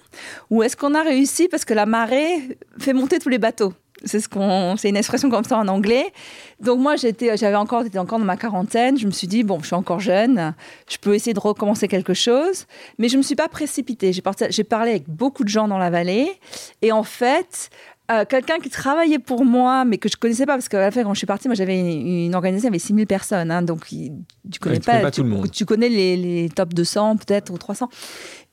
ou est-ce qu'on a réussi parce que la marée fait monter tous les bateaux? C'est ce qu'on, c'est une expression comme ça en anglais. Donc moi j'étais, j'avais encore, j'étais encore dans ma quarantaine. Je me suis dit bon, je suis encore jeune, je peux essayer de recommencer quelque chose, mais je me suis pas précipitée. J'ai parlé avec beaucoup de gens dans la vallée, et en fait, euh, quelqu'un qui travaillait pour moi, mais que je connaissais pas, parce qu'à la fin, quand je suis partie, moi, j'avais une, une organisation avec 6000 personnes. hein, donc, il- tu connais tu connais pas tout le tu, monde. tu connais les, les top 200, peut-être, ou 300.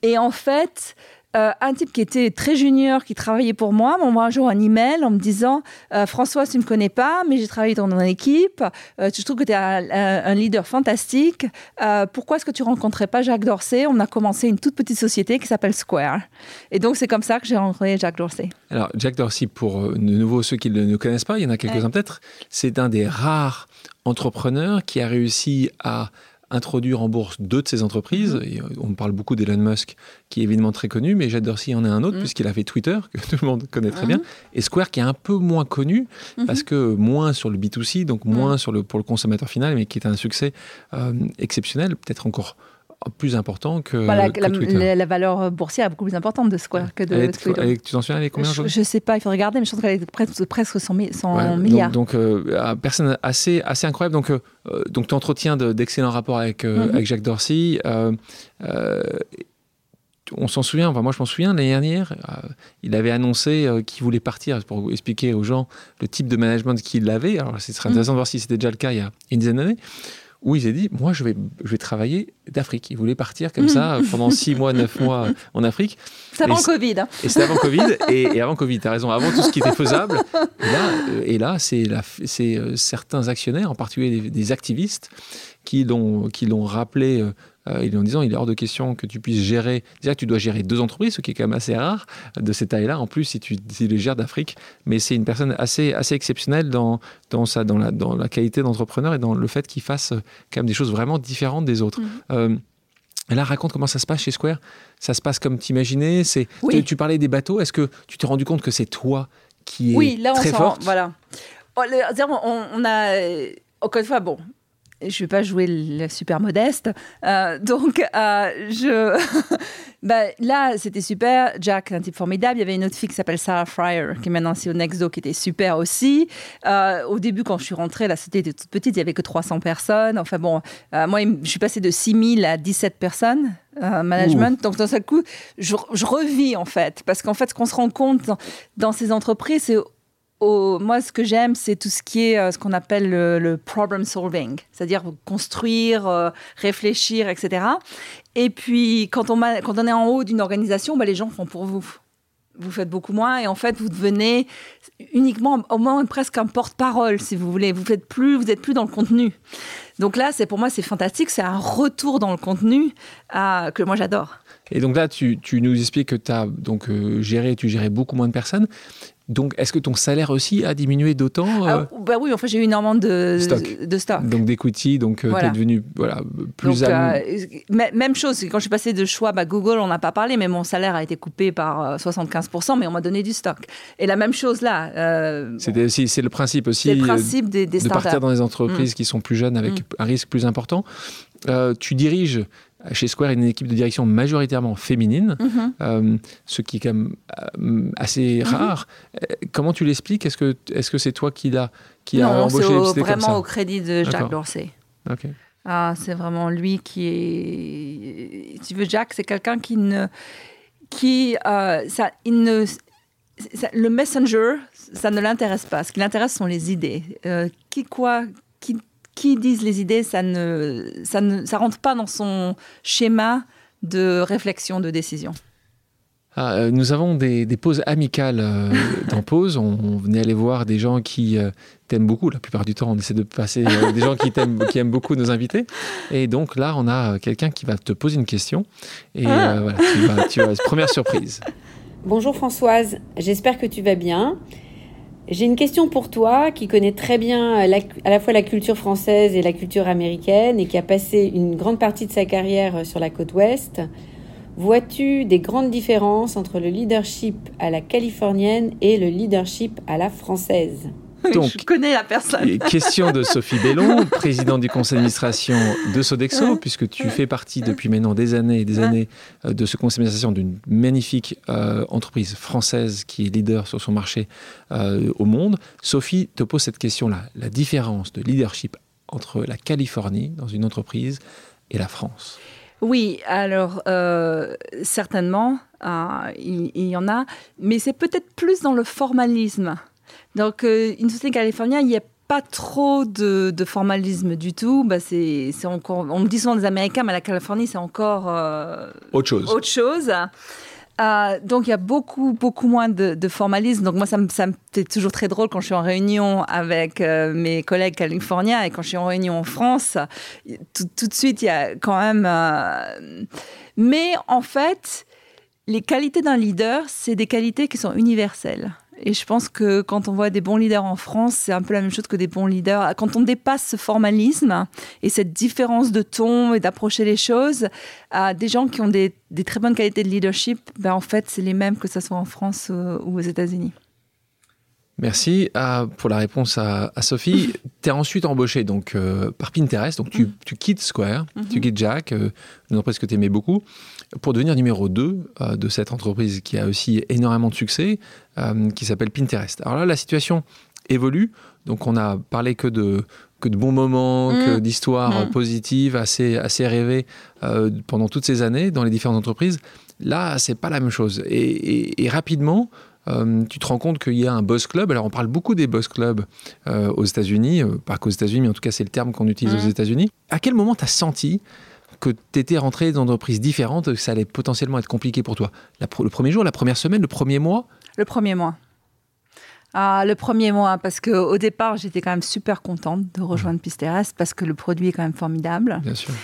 Et en fait, euh, un type qui était très junior, qui travaillait pour moi, m'envoie un jour un email en me disant euh, François, tu ne me connais pas, mais j'ai travaillé dans ton équipe. Euh, je trouve que tu es un, leader fantastique. Euh, pourquoi est-ce que tu rencontrais pas Jacques Dorsey On a commencé une toute petite société qui s'appelle Square. Et donc, c'est comme ça que j'ai rencontré Jacques Dorsey. Alors, Jack Dorsey, pour de nouveau ceux qui ne le connaissent pas, il y en a quelques-uns peut-être, c'est un des rares entrepreneurs qui a réussi à introduire en bourse deux de ses entreprises. Et, euh, on parle beaucoup d'Elon Musk, qui est évidemment très connu, mais Jack Dorsey en est un autre, Mhm. puisqu'il a fait Twitter, que tout le monde connaît très bien, et Square, qui est un peu moins connu, Mhm. parce que moins sur le B2C, donc moins sur le, pour le consommateur final, mais qui est un succès euh, exceptionnel, peut-être encore plus important que, Voilà, que la, Twitter. la- la valeur boursière est beaucoup plus importante de Square que de est- Twitter. elle tu t'en souviens, elle est combien je, aujourd'hui je sais pas, il faut regarder, mais je pense qu'elle est presque, presque 100, mi- 100 Ouais, milliards. Donc, donc euh, personne assez, assez incroyable. Donc, euh, euh, donc tu entretiens de- d'excellents rapports avec, euh, Mhm. avec Jacques Dorsey. On s'en souvient, enfin moi je m'en souviens, l'année dernière, euh, il avait annoncé euh, qu'il voulait partir pour expliquer aux gens le type de management qu'il avait. Alors ce serait Mhm. intéressant de voir si c'était déjà le cas il y a une dizaine d'années. Où il s'est dit, moi je vais, je vais travailler d'Afrique. Il voulait partir comme ça pendant six mois, neuf mois en Afrique. C'est avant Covid. hein. Et c'était avant Covid, et, avant Covid, tu as raison, avant tout ce qui était faisable. Et là, euh, et là c'est la- c'est, euh, certains actionnaires, en particulier des, des activistes, qui l'ont qui l'ont rappelé euh, en disant il est hors de question que tu puisses gérer. Déjà, tu dois gérer deux entreprises, ce qui est quand même assez rare de cette taille-là. En plus, si tu, si les gères d'Afrique, mais c'est une personne assez, assez exceptionnelle dans, dans, sa, dans, la, dans la qualité d'entrepreneur et dans le fait qu'il fasse euh, quand même des choses vraiment différentes des autres. Mhm. Euh, là, raconte comment ça se passe chez Square. Ça se passe comme t'imaginais. C'est Oui. tu, tu parlais des bateaux. Est-ce que tu t'es rendu compte que c'est toi qui est Oui, là, on très forte? Voilà. Oh, on, on a. euh, Encore une fois, bon. Je ne vais pas jouer le super modeste. Euh, donc, euh, je. bah, là, c'était super. Jack, un type formidable. Il y avait une autre fille qui s'appelle Sarah Fryer, qui est maintenant aussi au Nexo, qui était super aussi. Euh, au début, quand je suis rentrée, la société était toute petite. Il n'y avait que 300 personnes. Enfin, bon, moi, je suis passée de 6 000 à 17 personnes. euh, management. Donc, d'un seul coup, je, je revis, en fait. Parce qu'en fait, ce qu'on se rend compte dans, dans ces entreprises, c'est moi, ce que j'aime, c'est tout ce qui est euh, ce qu'on appelle le, le problem solving, c'est-à-dire construire, euh, réfléchir, etc. Et puis, quand on, est en haut d'une organisation, bah, les gens font pour vous. Vous faites beaucoup moins et en fait, vous devenez uniquement, au moins presque un porte-parole, si vous voulez. Vous faites plus, vous êtes plus dans le contenu. Donc là, pour moi, c'est fantastique. C'est un retour dans le contenu euh, que moi j'adore. Et donc là, tu, nous expliques que tu as donc géré, tu gérais beaucoup moins de personnes. Donc, est-ce que ton salaire aussi a diminué d'autant euh, Ah, bah oui, en fait, j'ai eu énormément de Stock. de stock. Donc d'equity, donc tu Voilà. es devenu voilà, plus Donc, am- euh, même chose, quand je suis passée de Schwab à Google, on n'a pas parlé, mais mon salaire a été coupé par euh, 75%, mais on m'a donné du stock. Et la même chose là. euh, c'est le principe aussi c'est le euh, principe des, des de partir dans des entreprises qui sont plus jeunes avec Mm. un risque plus important. Euh, tu diriges chez Square une équipe de direction majoritairement féminine, Mhm. euh, ce qui est quand même euh, assez Mm-hmm. rare. Euh, comment tu l'expliques? Est-ce que est-ce que c'est toi qui l'a qui a Non, c'est embauché comme vraiment ça? au crédit de Jacques. Dorsey. Ah, c'est vraiment lui qui est. Tu veux, Jack, c'est quelqu'un qui ne. Qui. euh, ça, il ne. ça- le messenger, ça ne l'intéresse pas. Ce qui l'intéresse sont les idées. Euh, qui, quoi, qui, disent les idées, ça ne, ça ne ça rentre pas dans son schéma de réflexion, de décision. Ah, euh, nous avons des, des pauses amicales euh, dans pause. On, on venait aller voir des gens qui euh, t'aiment beaucoup. La plupart du temps, on essaie de passer euh, des gens qui, t'aiment, qui aiment beaucoup nos invités. Et donc là, on a quelqu'un qui va te poser une question. Et Ah. euh, voilà, tu vas, tu vas- première surprise. Bonjour Françoise, j'espère que tu vas bien. J'ai une question pour toi qui connaît très bien à la fois la culture française et la culture américaine et qui a passé une grande partie de sa carrière sur la côte ouest. Vois-tu des grandes différences entre le leadership à la californienne et le leadership à la française? donc, je connais la personne. Question de Sophie Bellon, présidente du conseil d'administration de Sodexo, puisque tu fais partie depuis maintenant des années et des années euh, de ce conseil d'administration d'une magnifique euh, entreprise française qui est leader sur son marché euh, au monde. Sophie te pose cette question-là, la différence de leadership entre la Californie dans une entreprise et la France? Oui, alors certainement, il, il, y en a, mais c'est peut-être plus dans le formalisme. Donc, euh, une société californienne, il n'y a pas trop de, formalisme du tout. Bah, c'est, encore, on me dit souvent des Américains, mais la Californie, c'est encore euh, autre chose. Autre chose. Euh, donc il y a beaucoup beaucoup moins de, formalisme. Donc moi ça me, ça fait toujours très drôle quand je suis en réunion avec mes collègues californiens et quand je suis en réunion en France, tout, tout de suite il y a quand même. Mais en fait, les qualités d'un leader, c'est des qualités qui sont universelles. Et je pense que quand on voit des bons leaders en France, c'est un peu la même chose que des bons leaders. Quand on dépasse ce formalisme et cette différence de ton et d'approcher les choses, à des gens qui ont des, très bonnes qualités de leadership, ben en fait, c'est les mêmes que ce soit en France ou aux États-Unis. Merci euh, pour la réponse à, Sophie. tu es ensuite embauché donc, euh, par Pinterest, donc tu, mm. quittes Square, mm-hmm. tu quittes Jack, une entreprise que tu aimais beaucoup pour devenir numéro 2 euh, de cette entreprise qui a aussi énormément de succès, euh, qui s'appelle Pinterest. Alors là, la situation évolue. Donc on a parlé que de, que de bons moments, que mm. d'histoires mm. positives, assez, assez rêvées euh, pendant toutes ces années dans les différentes entreprises. Là, c'est pas la même chose. Et, rapidement, tu te rends compte qu'il y a un boss club? Alors, on parle beaucoup des boss clubs aux États-Unis, pas qu'aux États-Unis, mais en tout cas, c'est le terme qu'on utilise aux. États-Unis. À quel moment tu as senti que tu étais rentré dans une entreprise différente, que ça allait potentiellement être compliqué pour toi? Le premier jour, la première semaine, le premier mois? Le premier mois. Ah, le premier mois, parce qu'au départ, j'étais quand même super contente de rejoindre Pisteras parce que le produit est quand même formidable. Bien sûr.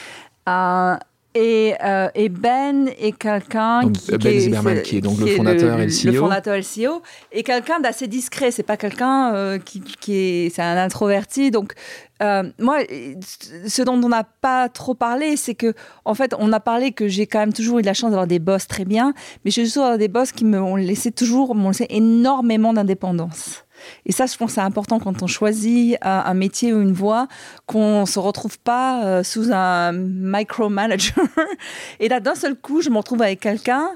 Euh, et, euh, et, Ben est quelqu'un qui, ben est, qui est donc le fondateur le CEO. Le fondateur et le CEO. Et quelqu'un d'assez discret. C'est pas quelqu'un euh, qui, qui, est. C'est un introverti. Donc, euh, moi, ce dont on n'a pas trop parlé, c'est que, en fait, on a parlé que j'ai quand même toujours eu la chance d'avoir des boss très bien. Mais j'ai toujours des boss qui m'ont laissé toujours, m'ont laissé énormément d'indépendance. Et ça, je pense, c'est important quand on choisit un, métier ou une voie, qu'on ne se retrouve pas euh, sous un micromanager. Et là, d'un seul coup, je me retrouve avec quelqu'un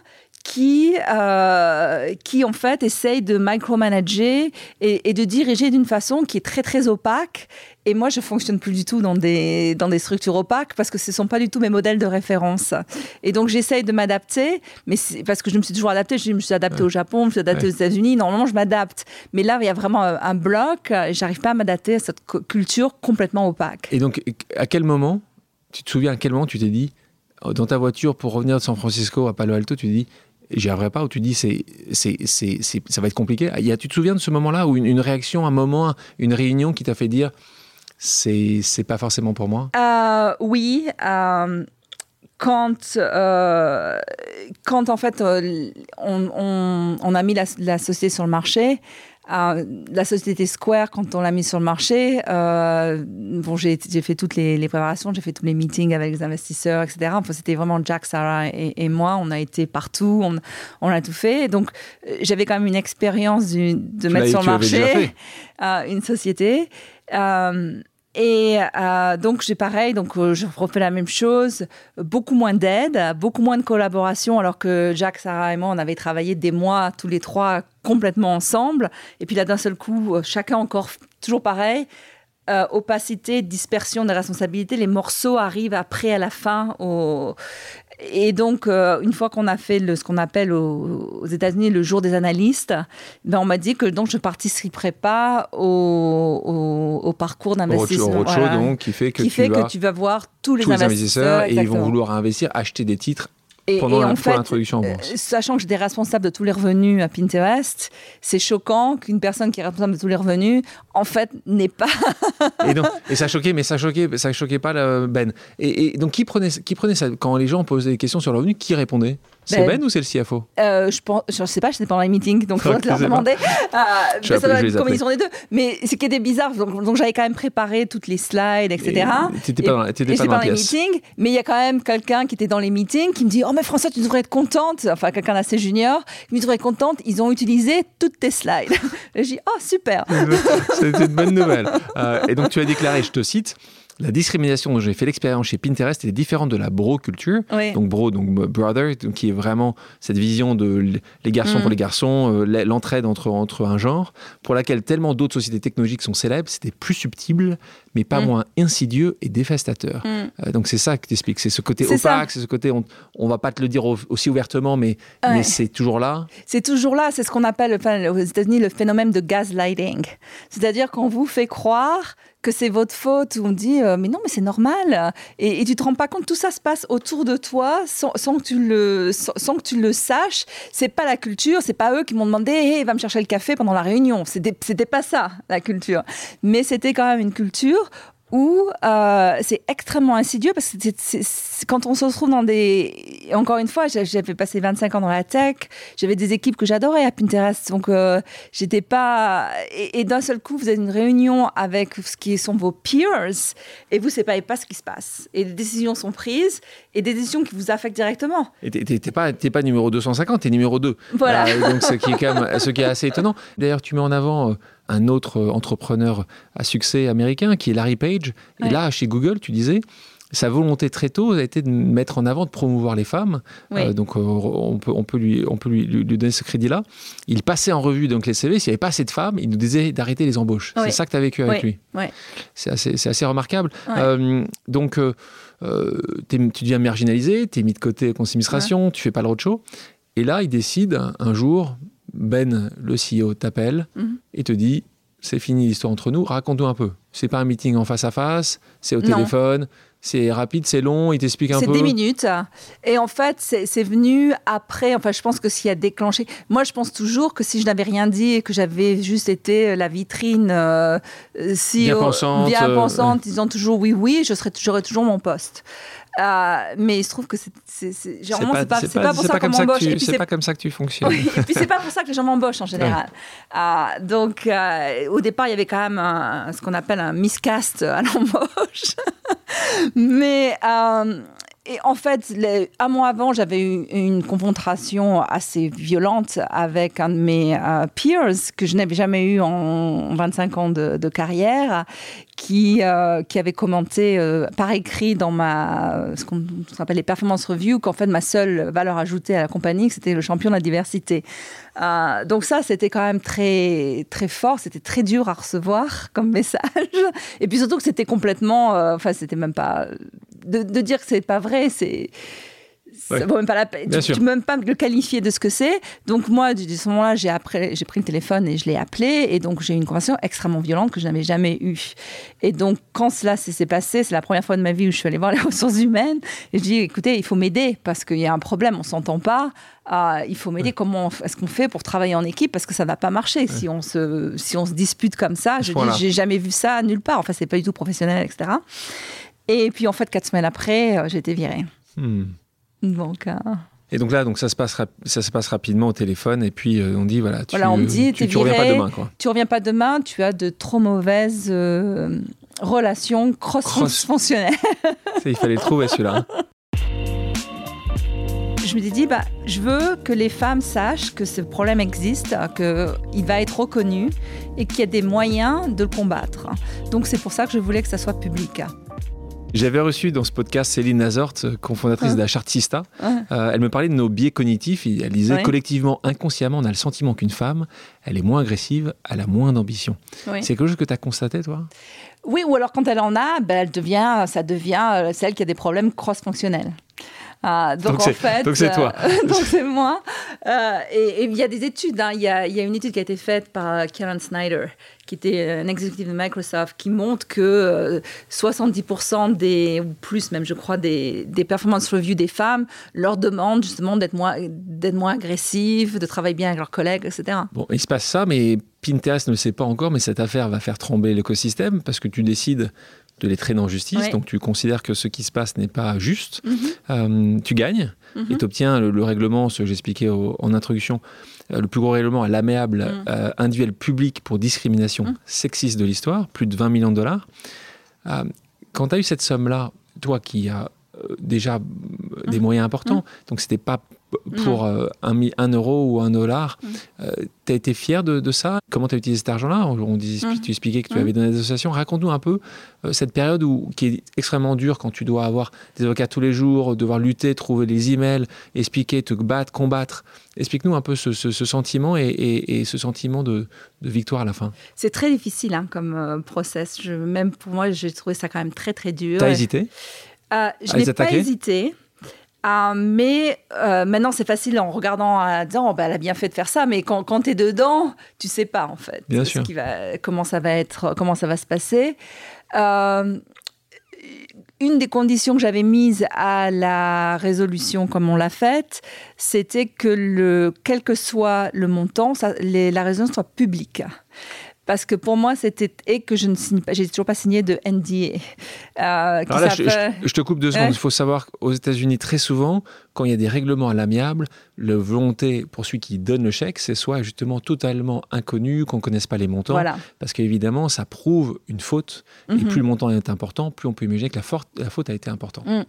qui, euh, qui en fait essaye de micromanager et, et de diriger d'une façon qui est très très opaque. Et moi, je fonctionne plus du tout dans des, dans des structures opaques parce que ce ne sont pas du tout mes modèles de référence. Et donc, j'essaye de m'adapter, mais parce que je me suis toujours adaptée. Je me suis adaptée au Japon, je me suis adaptée aux États-Unis. Normalement, je m'adapte. Mais là, il y a vraiment un bloc. J'arrive pas à m'adapter à cette culture complètement opaque. Et donc, à quel moment, tu te souviens à quel moment tu t'es dit, dans ta voiture pour revenir de San Francisco à Palo Alto, tu dis, j'y arriverai pas, ou tu dis c'est, c'est, c'est, ça va être compliqué. Tu te souviens de ce moment-là, ou une, réaction, un moment, une réunion qui t'a fait dire c'est, c'est pas forcément pour moi? Euh, Oui. Euh, quand, euh, quand en fait on, on, a mis la société sur le marché, euh, la société Square, quand on l'a mise sur le marché, euh, bon, j'ai fait toutes les, préparations, j'ai fait tous les meetings avec les investisseurs, etc. Enfin, c'était vraiment Jack, Sarah et, moi. On a été partout, on, on a tout fait. Donc, euh, j'avais quand même une expérience de mettre sur le marché une société. Et euh, donc j'ai pareil, donc euh, je refais la même chose, beaucoup moins d'aide, beaucoup moins de collaboration, alors que Jacques, Sarah et moi, on avait travaillé des mois tous les trois complètement ensemble. Et puis là, d'un seul coup, euh, chacun encore toujours pareil. opacité, dispersion des responsabilités, les morceaux arrivent après à la fin et donc, euh, une fois qu'on a fait le, ce qu'on appelle aux, États-Unis le jour des analystes, ben on m'a dit que donc je participerai pas au, au, parcours d'investissement. Autre chose donc qui fait que, qui tu, fait vas, que tu vas voir tous les, investisseurs, et ils vont vouloir investir, acheter des titres et, pendant l'introduction en euh, bourse. Sachant que j'étais responsable de tous les revenus à Pinterest, c'est choquant qu'une personne qui est responsable de tous les revenus, en fait, n'est pas. et, donc, et ça choquait, mais ça choquait, ça choquait pas Ben. Et, donc, qui prenait, qui prenait ça? Quand les gens posaient des questions sur le revenu, qui répondait? C'est Ben, ben ou c'est le CFO euh, Je pense, je sais pas, je sais pas dans les meetings, donc il faudrait leur demander. Euh, ça doit être une combinaison des deux. Mais ce qui était bizarre, donc, donc j'avais quand même préparé toutes les slides, etc. Tu n'étais pas, pas, dans, les meetings, mais il y a quand même quelqu'un qui était dans les meetings qui me dit Oh, mais François, tu devrais être contente. Enfin, quelqu'un d'assez junior qui me devrait être contente. Ils ont utilisé toutes tes slides. et j'ai dit Oh, super C'était une bonne nouvelle. Euh, et donc, tu as déclaré, je te cite, la discrimination dont j'ai fait l'expérience chez Pinterest est différente de la bro culture. Donc bro, donc brother, qui est vraiment cette vision de les garçons pour mm. les garçons, euh, l'entraide entre, entre un genre, pour laquelle tellement d'autres sociétés technologiques sont célèbres. C'était plus subtil, mais pas mm. moins insidieux et dévastateur. Mm. Euh, donc c'est ça que tu expliques. C'est ce côté opaque, c'est ce côté, on, on va pas te le dire aussi ouvertement, mais, mais c'est toujours là. C'est toujours là. C'est ce qu'on appelle aux États-Unis le phénomène de gaslighting. C'est-à-dire qu'on vous fait croire que c'est votre faute, où on dit euh, mais non, mais c'est normal. Et, tu te rends pas compte, tout ça se passe autour de toi sans, que, tu le, sans, que tu le saches. C'est pas la culture, c'est pas eux qui m'ont demandé hey, va me chercher le café pendant la réunion. C'était pas ça, la culture. Mais c'était quand même une culture où euh, c'est extrêmement insidieux parce que quand on se retrouve dans des... Encore une fois, j'avais passé 25 ans dans la tech, j'avais des équipes que j'adorais à Pinterest, donc euh, j'étais pas... Et, d'un seul coup, vous avez une réunion avec ce qui sont vos peers et vous ne savez pas ce qui se passe. Et des décisions sont prises et des décisions qui vous affectent directement. Et tu n'es pas, pas numéro 250, tu es numéro 2. Voilà. Euh, donc ce qui, est quand même, ce qui est assez étonnant. D'ailleurs, tu mets en avant un autre entrepreneur à succès américain qui est Larry Page. Et là, chez Google, tu disais, sa volonté très tôt a été de mettre en avant, de promouvoir les femmes. Euh, donc euh, on peut, on peut, lui, on peut lui, lui donner ce crédit-là. Il passait en revue donc les CV. S'il n'y avait pas assez de femmes, il nous disait d'arrêter les embauches. C'est ça que tu as vécu avec lui. C'est assez, assez, remarquable. Euh, donc tu deviens marginalisé, tu es mis de côté conseil d'administration, tu fais pas le roadshow. Et là, il décide un jour, ben, le CEO, t'appelle mhm. et te dit c'est fini l'histoire entre nous, raconte-nous un peu. C'est pas un meeting en face à face, c'est au téléphone, c'est rapide, c'est long, il t'explique un peu. C'est 10 minutes. Et en fait, c'est venu après. Enfin, je pense que s'il y a déclenché. Moi, je pense toujours que si je n'avais rien dit et que j'avais juste été la vitrine euh, si bien pensante, bien euh, pensante disant toujours oui, oui, je serais, j'aurais toujours mon poste. Euh, mais il se trouve que c'est généralement c'est pas, pas, pas, pour ça qu'on m'embauche. C'est pas comme ça que tu fonctionnes. Oui, et puis c'est pas pour ça que les gens m'embauchent en général. Euh, donc euh, au départ il y avait quand même un, ce qu'on appelle un miscast à l'embauche. mais et en fait, un mois avant, j'avais eu une confrontation assez violente avec un de mes peers que je n'avais jamais eu en 25 ans de, carrière, qui, euh, qui avait commenté euh, par écrit dans ma, ce qu'on appelle les performance reviews qu'en fait ma seule valeur ajoutée à la compagnie, c'était le champion de la diversité. Euh, donc ça, c'était quand même très, très fort, c'était très dur à recevoir comme message. Et puis surtout que c'était complètement, enfin c'était même pas, de, de dire que c'est pas vrai, c'est ça même pas la peine. Tu, ne peux même pas le qualifier de ce que c'est. Donc moi, à ce moment-là, j'ai j'ai pris le téléphone et je l'ai appelé. Et donc j'ai eu une conversation extrêmement violente que je n'avais jamais eue. Et donc quand cela s'est passé, c'est la première fois de ma vie où je suis allée voir les ressources humaines. Et je dis, écoutez, il faut m'aider parce qu'il y a un problème, on s'entend pas. Ah, il faut m'aider. Comment est-ce qu'on fait pour travailler en équipe parce que ça va pas marcher si on se si on se dispute comme ça? Je dis, j'ai jamais vu ça nulle part. Enfin, c'est pas du tout professionnel, etc. Et puis en fait, quatre semaines après, euh, j'ai été virée. Hmm. Donc. Euh, et donc là, donc ça se passe, ça se passe rapidement au téléphone et puis euh, on dit voilà, tu, voilà, on dit, tu, tu reviens pas demain quoi. Tu reviens pas demain, tu as de trop mauvaises euh, relations cross-fonctionnelles. il fallait le trouver celui-là. Hein. Je me suis dit, bah, je veux que les femmes sachent que ce problème existe, qu'il va être reconnu et qu'il y a des moyens de le combattre. Donc c'est pour ça que je voulais que ça soit public. J'avais reçu dans ce podcast Céline Nazort, cofondatrice ah. de la Chartista. Ah. Euh, elle me parlait de nos biais cognitifs. Elle disait collectivement, inconsciemment, on a le sentiment qu'une femme, elle est moins agressive, elle a moins d'ambition. C'est quelque chose que tu as constaté, toi? Oui, ou alors quand elle en a, ben, elle devient, ça devient euh, celle qui a des problèmes cross-fonctionnels. Ah, donc, en fait, donc c'est toi. Euh, donc c'est moi. et il y a des études. Hein. Il y, a, y, a une étude qui a été faite par Karen Snyder qui était un exécutif de Microsoft, qui montre que 70% euh, des, ou plus même, je crois, des, des performance reviews des femmes leur demandent justement d'être moins, d'être moins agressives, de travailler bien avec leurs collègues, etc. Bon, il se passe ça, mais Pinterest ne le sait pas encore, mais cette affaire va faire trembler l'écosystème parce que tu décides de les traîner en justice, donc tu considères que ce qui se passe n'est pas juste, mhm. tu gagnes et tu obtiens le, règlement, ce que j'expliquais en introduction, le plus gros règlement à l'amiable individuel public pour discrimination sexiste de l'histoire, plus de 20 millions de dollars. quand tu as eu cette somme-là, toi qui as déjà des moyens importants, donc c'était pas pour euh, un, euro ou un dollar. Mm. Euh, tu as été fier de, ça? Comment tu as utilisé cet argent-là? On dit, mm. Tu expliquais que tu avais donné des associations. Raconte-nous un peu euh, cette période où, qui est extrêmement dure quand tu dois avoir des avocats tous les jours, devoir lutter, trouver les emails, expliquer, te battre, combattre. Explique-nous un peu ce, sentiment et, ce sentiment de, victoire à la fin. C'est très difficile hein, comme process. Je, même pour moi, j'ai trouvé ça quand même très très dur. Tu as hésité Je n'ai pas hésité. Ah, mais euh, maintenant, c'est facile en regardant, en disant, oh, bah, elle a bien fait de faire ça. Mais quand, quand tu es dedans, tu sais pas, en fait. Bien sûr. Qui va, comment ça va être, comment ça va se passer. Euh, une des conditions que j'avais mises à la résolution comme on l'a faite, c'était que le, quel que soit le montant, ça, la résolution soit publique parce que pour moi, c'était et que je ne signe pas, j'ai toujours pas signé de NDA. Euh, Alors là, je, te coupe deux secondes. Il faut savoir qu'aux États-Unis, très souvent, quand il y a des règlements à l'amiable, la volonté pour celui qui donne le chèque, c'est soit justement totalement inconnu, qu'on ne connaisse pas les montants, parce qu'évidemment, ça prouve une faute, et mhm. plus le montant est important, plus on peut imaginer que la, la faute a été importante. Mm.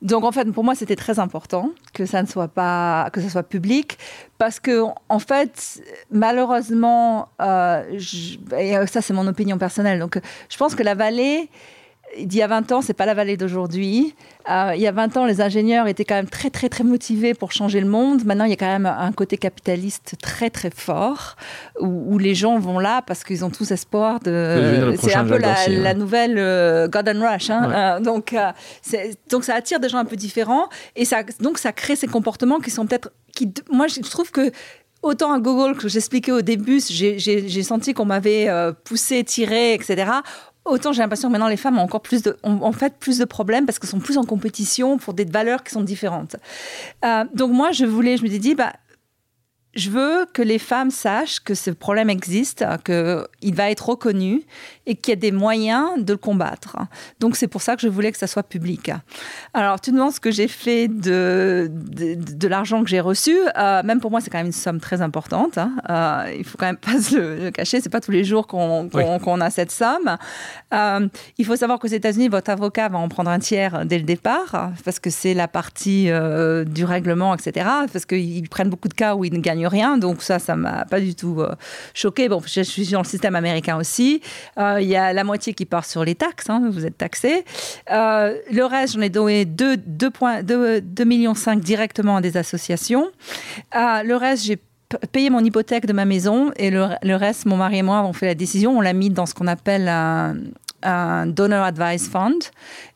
Donc en fait, pour moi, c'était très important que ça ne soit pas, que ça soit public, parce que en fait, malheureusement, euh, et ça c'est mon opinion personnelle, donc je pense que la vallée il y a 20 ans, c'est pas la vallée d'aujourd'hui. Euh, il y a 20 ans, les ingénieurs étaient quand même très, très, très motivés pour changer le monde. Maintenant, il y a quand même un côté capitaliste très, très fort où, les gens vont là parce qu'ils ont tous espoir de. C'est un peu la, nouvelle euh, Golden Rush. Hein. Euh, donc, donc, ça attire des gens un peu différents et ça, donc ça crée ces comportements qui sont peut-être. Qui, moi, je trouve que autant à Google que j'expliquais au début, j'ai senti qu'on m'avait poussé, tiré, etc. Autant j'ai l'impression que maintenant les femmes ont encore plus de, en fait plus de problèmes parce qu'elles sont plus en compétition pour des valeurs qui sont différentes. Euh, donc moi je voulais, je me suis dit bah je veux que les femmes sachent que ce problème existe, qu'il va être reconnu et qu'il y a des moyens de le combattre. Donc c'est pour ça que je voulais que ça soit public. Alors tu demandes ce que j'ai fait de, de, l'argent que j'ai reçu. Euh, même pour moi, c'est quand même une somme très importante. Hein. Euh, il faut quand même pas se le, cacher. C'est pas tous les jours qu'on a cette somme. Euh, il faut savoir qu'aux États-Unis, votre avocat va en prendre un tiers dès le départ parce que c'est la partie du règlement, etc. Parce qu'ils prennent beaucoup de cas où ils ne gagnent rien. Donc ça, ça m'a pas du tout choqué. Bon, je suis dans le système américain aussi. Euh, il y a la moitié qui part sur les taxes, hein, vous êtes taxé. Euh, le reste, j'en ai donné 2,5 millions directement à des associations. Euh, le reste, j'ai payé mon hypothèque de ma maison et le, le, reste, mon mari et moi avons fait la décision. On l'a mis dans ce qu'on appelle un, un Donor Advice Fund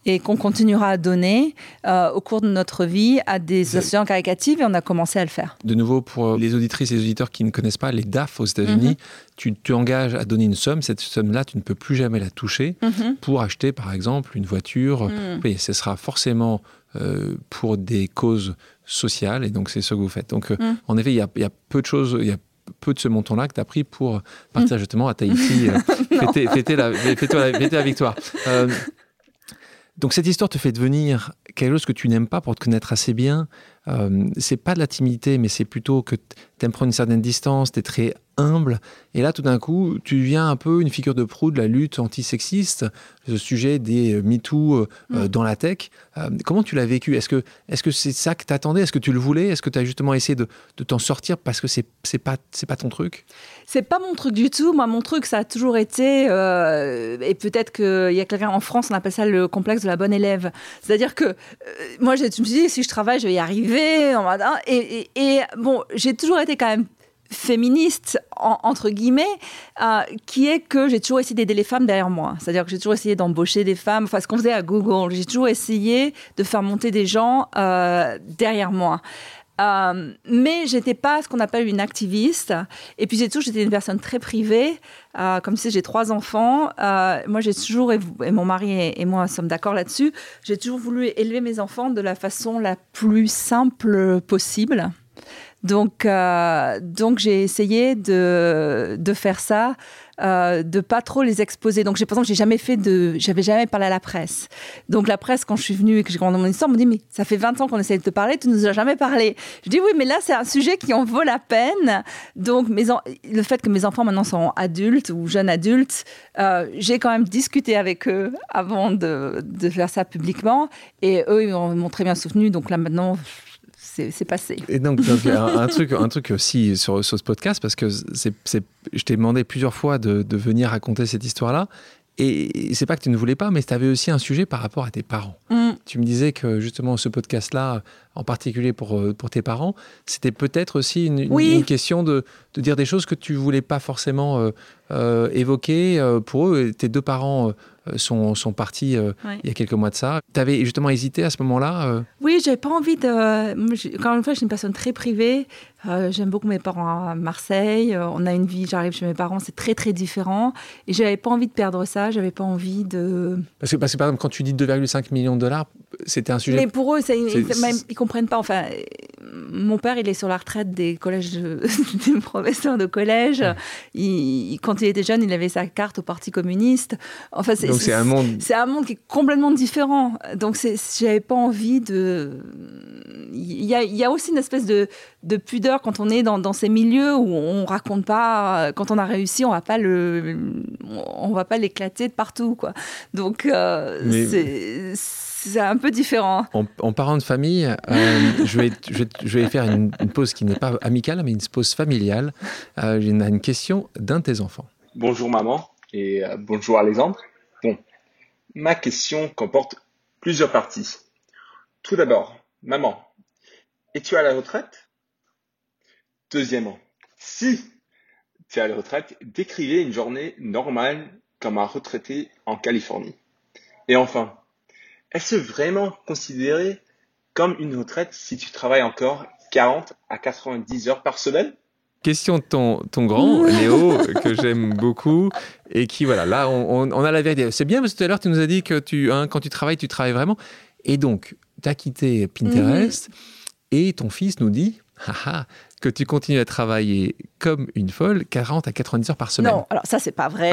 et qu'on continuera à donner euh, au cours de notre vie à des associations caricatives et on a commencé à le faire. De nouveau, pour les auditrices et les auditeurs qui ne connaissent pas les DAF aux États-Unis, mhm. tu tu engages à donner une somme. Cette somme-là, tu ne peux plus jamais la toucher mhm. pour acheter, par exemple, une voiture. Et mhm. ce sera forcément euh, pour des causes sociales et donc c'est ce que vous faites. Donc, euh, en effet, il y, y a peu de choses, il y a peu de ce montant-là que tu as pris pour partir justement à Tahiti, euh, fêter, la, la, victoire. Euh, donc cette histoire te fait devenir quelque chose que tu n'aimes pas pour te connaître assez bien. Euh, c'est pas de la timidité, mais c'est plutôt que tu aimes prendre une certaine distance, tu es très humble. Et là, tout d'un coup, tu deviens un peu une figure de proue de la lutte antisexiste, le sujet des euh, MeToo euh, mm. dans la tech. comment tu l'as vécu? Est-ce que c'est -ce c'est ça que tu attendais Est-ce que tu le voulais? Est-ce que tu as justement essayé de, de t'en sortir parce que c'est pas, pas ton truc? C'est pas mon truc du tout. Moi, mon truc, ça a toujours été, et peut-être qu'il y a quelqu'un en France, on appelle ça le complexe de la bonne élève. C'est-à-dire que moi, je me suis dit, si je travaille, je vais y arriver et, et, bon, j'ai toujours été quand même féministe entre guillemets euh, qui est que j'ai toujours essayé d'aider les femmes derrière moi c'est-à-dire que j'ai toujours essayé d'embaucher des femmes enfin ce qu'on faisait à Google j'ai toujours essayé de faire monter des gens euh, derrière moi euh, mais j'étais pas ce qu'on appelle une activiste. Et puis j'ai toujours, j'étais une personne très privée. Euh, comme si j'ai trois enfants. Moi, j'ai toujours, et, mon mari et, moi sommes d'accord là-dessus, j'ai toujours voulu élever mes enfants de la façon la plus simple possible. Donc, euh, donc j'ai essayé de, de faire ça euh, de pas trop les exposer. Donc, j'ai, par exemple, j'ai jamais fait de, j'avais jamais parlé à la presse. Donc, la presse, quand je suis venue et que j'ai dans mon histoire, me dit, mais ça fait 20 ans qu'on essaie de te parler, tu nous as jamais parlé. Je dis, oui, mais là, c'est un sujet qui en vaut la peine. Donc, le fait que mes enfants maintenant sont adultes ou jeunes adultes, euh, j'ai quand même discuté avec eux avant de, de faire ça publiquement. Et eux, ils m'ont très bien soutenu. Donc là, maintenant, c'est passé. Et donc, un, truc, un truc aussi sur, sur ce podcast, parce que c'est, je t'ai demandé plusieurs fois de, de venir raconter cette histoire-là. Et c'est pas que tu ne voulais pas, mais tu avais aussi un sujet par rapport à tes parents. Mm. Tu me disais que justement ce podcast-là, en particulier pour, euh, pour tes parents, c'était peut-être aussi une, une, question de, de, dire des choses que tu voulais pas forcément euh, euh, évoquer pour eux. Tes deux parents sont, sont partis il y a quelques mois de ça. Tu avais justement hésité à ce moment-là Oui, j'avais pas envie de. Encore une fois, je suis une personne très privée. J'aime beaucoup mes parents à Marseille. On a une vie, j'arrive chez mes parents, c'est très très différent. Et j'avais pas envie de perdre ça. J'avais pas envie de. Parce que, parce que par exemple, quand tu dis 2,5 millions de dollars, c'était un sujet. Mais pour eux, ils, comprennent pas. Enfin, mon père, il est sur la retraite des collèges, des professeurs de collège. Il, quand il était jeune, il avait sa carte au Parti communiste. Enfin, c'est un monde. C'est un monde qui est complètement différent. Donc, j'avais pas envie de. Il y a, il y a aussi une espèce de, de pudeur quand on est dans, ces milieux où on raconte pas, quand on a réussi, on va pas le, on va pas l'éclater de partout, quoi. Donc euh, c'est un peu différent. En, parent de famille, euh, je, vais, je, vais, faire une, pause qui n'est pas amicale, mais une pause familiale. Euh, J'ai une, question d'un de tes enfants. Bonjour maman et euh, bonjour Alexandre. Bon, ma question comporte plusieurs parties. Tout d'abord, maman, es-tu à la retraite? Deuxièmement, si tu es à la retraite, décrivez une journée normale comme un retraité en Californie. Et enfin, est-ce vraiment considéré comme une retraite si tu travailles encore 40 à 90 heures par semaine? Question de ton, ton grand, Léo, que j'aime beaucoup, et qui, voilà, là, on, a la vérité. C'est bien, parce que tout à l'heure, tu nous as dit que tu, hein, quand tu travailles, tu travailles vraiment. Et donc, tu as quitté Pinterest, mhm. et ton fils nous dit, haha, que tu continues à travailler comme une folle 40 à 90 heures par semaine. Non, alors ça, c'est pas vrai.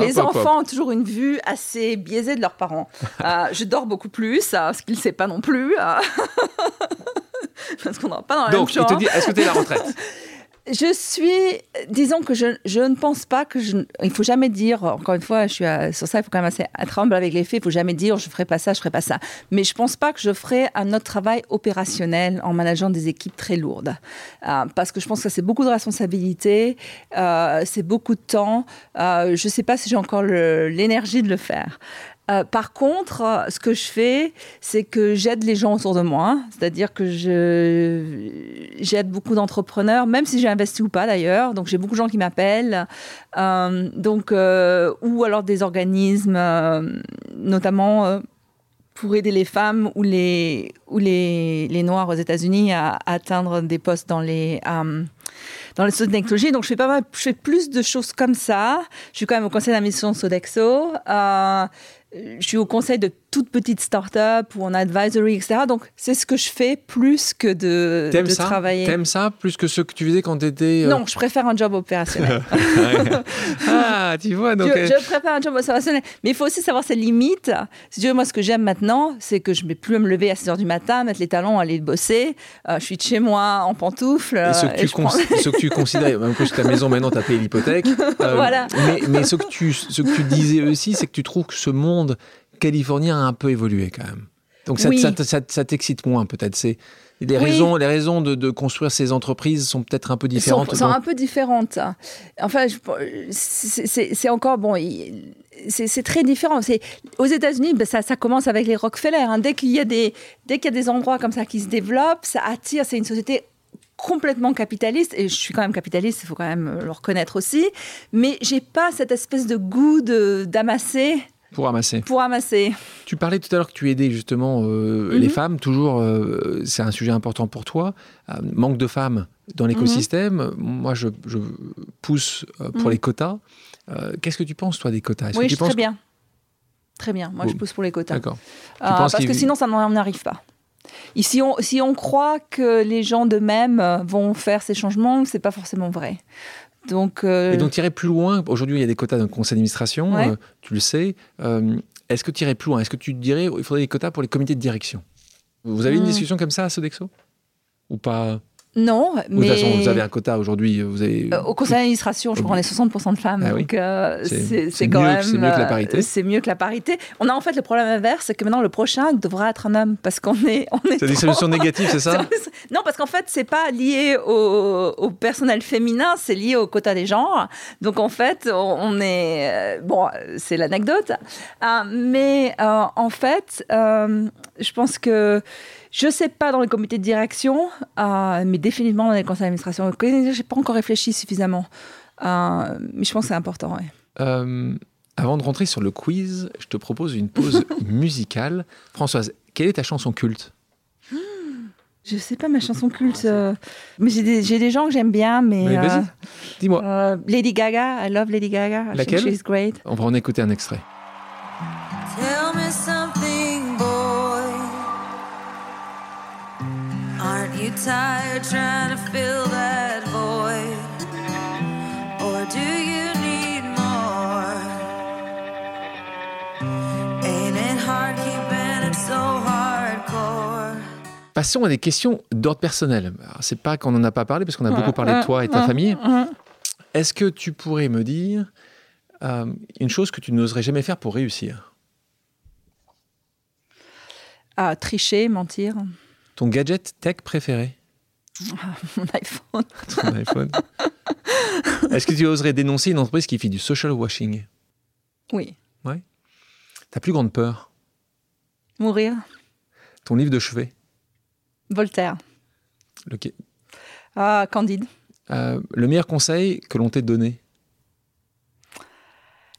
Les enfants ont toujours une vue assez biaisée de leurs parents. Euh, je dors beaucoup plus, euh, ce qu'ils ne savent pas non plus. Euh. Parce qu'on n'est pas dans la Donc, il te dit, est-ce que tu es à la retraite? je suis, disons que je, ne pense pas que je, il faut jamais dire, encore une fois, je suis sur ça, il faut quand même assez être humble avec les faits, il faut jamais dire je ferai pas ça, je ferai pas ça. Mais je pense pas que je ferai un autre travail opérationnel en manageant des équipes très lourdes. Euh, parce que je pense que c'est beaucoup de responsabilités, euh, c'est beaucoup de temps. Euh, je sais pas si j'ai encore l'énergie de le faire. Euh, par contre, euh, ce que je fais, c'est que j'aide les gens autour de moi. C'est-à-dire que j'aide beaucoup d'entrepreneurs, même si j'ai investi ou pas d'ailleurs. Donc j'ai beaucoup de gens qui m'appellent. Euh, donc, ou alors des organismes, notamment pour aider les femmes ou les, ou les, Noirs aux États-Unis à, atteindre des postes dans les dans les technologies. Donc, je fais pas mal, je fais plus de choses comme ça. Je suis quand même au conseil d'administration Sodexo. Euh, je suis au conseil de toute petite start-up ou en advisory, etc. Donc, c'est ce que je fais plus que de, de ça? travailler. T'aimes ça plus que ce que tu faisais quand tu étais. Euh, non, je préfère un job opérationnel. ah, tu vois, donc. Je, euh, préfère un job opérationnel. Mais il faut aussi savoir ses limites. Si tu veux, moi, ce que j'aime maintenant, c'est que je ne vais plus me lever à 6 h du matin, mettre les talons, aller bosser. Euh, je suis de chez moi en pantoufles. Et ce que, tu, ce que tu considères, même que ta maison maintenant, tu as payé l'hypothèque. voilà. Mais, mais ce, que tu, ce que tu disais aussi, c'est que tu trouves que ce monde californien a un peu évolué quand même. Donc ça, ça, t'excite moins peut-être. C'est les raisons, les raisons de, construire ces entreprises sont peut-être un peu différentes. Sont, sont un peu différentes. Enfin, c'est encore bon. C'est très différent. Aux États-Unis, ben, ça, ça, commence avec les Rockefeller. Hein. Dès qu'il y a des, dès qu'il y a des endroits comme ça qui se développent, ça attire. C'est une société complètement capitaliste et je suis quand même capitaliste, il faut quand même le reconnaître aussi. Mais j'ai pas cette espèce de goût d'amasser pour ramasser. Pour ramasser. Tu parlais tout à l'heure que tu aidais justement euh, les mhm. femmes, toujours, euh, c'est un sujet important pour toi. Euh, manque de femmes dans l'écosystème. Moi, je, pousse pour mhm. les quotas. Qu'est-ce que tu penses, toi, des quotas? Oui, tu très bien. Très bien. Moi, je pousse pour les quotas. D'accord. parce que sinon, ça n'en arrive pas. si, on, si on croit que les gens d'eux-mêmes vont faire ces changements, c'est pas forcément vrai. Donc, Et donc, irais plus loin. Aujourd'hui, il y a des quotas dans le conseil d'administration, tu le sais. Est-ce que tu irais plus loin Est-ce que tu dirais qu'il faudrait des quotas pour les comités de direction? Vous avez une hmm. discussion comme ça à Sodexo? Ou pas? Non, mais. De toute façon, vous avez un quota aujourd'hui. Vous avez... Euh, au conseil d'administration, je crois qu'on est 60% de femmes. Ah donc, euh, c'est quand même. C'est mieux que la parité. C'est mieux que la parité. On a en fait le problème inverse, c'est que maintenant le prochain devra être un homme parce qu'on est. On c'est des solutions négatives, c'est ça Non, parce qu'en fait, c'est pas lié au, personnel féminin, c'est lié au quota des genres. Donc en fait, on, est. Euh, bon, c'est l'anecdote. mais en fait, je pense que je ne sais pas dans les comités de direction, euh, mais définitivement dans les conseils d'administration. Je n'ai pas encore réfléchi suffisamment, euh, mais je pense que c'est important. Euh, avant de rentrer sur le quiz, je te propose une pause musicale. Françoise, quelle est ta chanson culte? Je sais pas ma chanson culte, mais j'ai des, gens que j'aime bien, mais. vas-y, dis-moi. Lady Gaga, I love Lady Gaga. Laquelle? She's great. On va en écouter un extrait. Tired trying to fill that void? Or do you need more? Ain't it hard keeping it so hardcore? Passons à des questions d'ordre personnel. C'est pas qu'on n'en a pas parlé parce qu'on a beaucoup parlé de toi et de ta famille. Est-ce que tu pourrais me dire euh, une chose que tu n'oserais jamais faire pour réussir? Ah, Tricher, mentir. Ton gadget tech préféré Mon iPhone. Ton iPhone. Est-ce que tu oserais dénoncer une entreprise qui fait du social washing Oui. Ouais. Ta plus grande peur Mourir. Ton livre de chevet Voltaire. Lequel? Ah, Candide. Euh, le meilleur conseil que l'on t'ait donné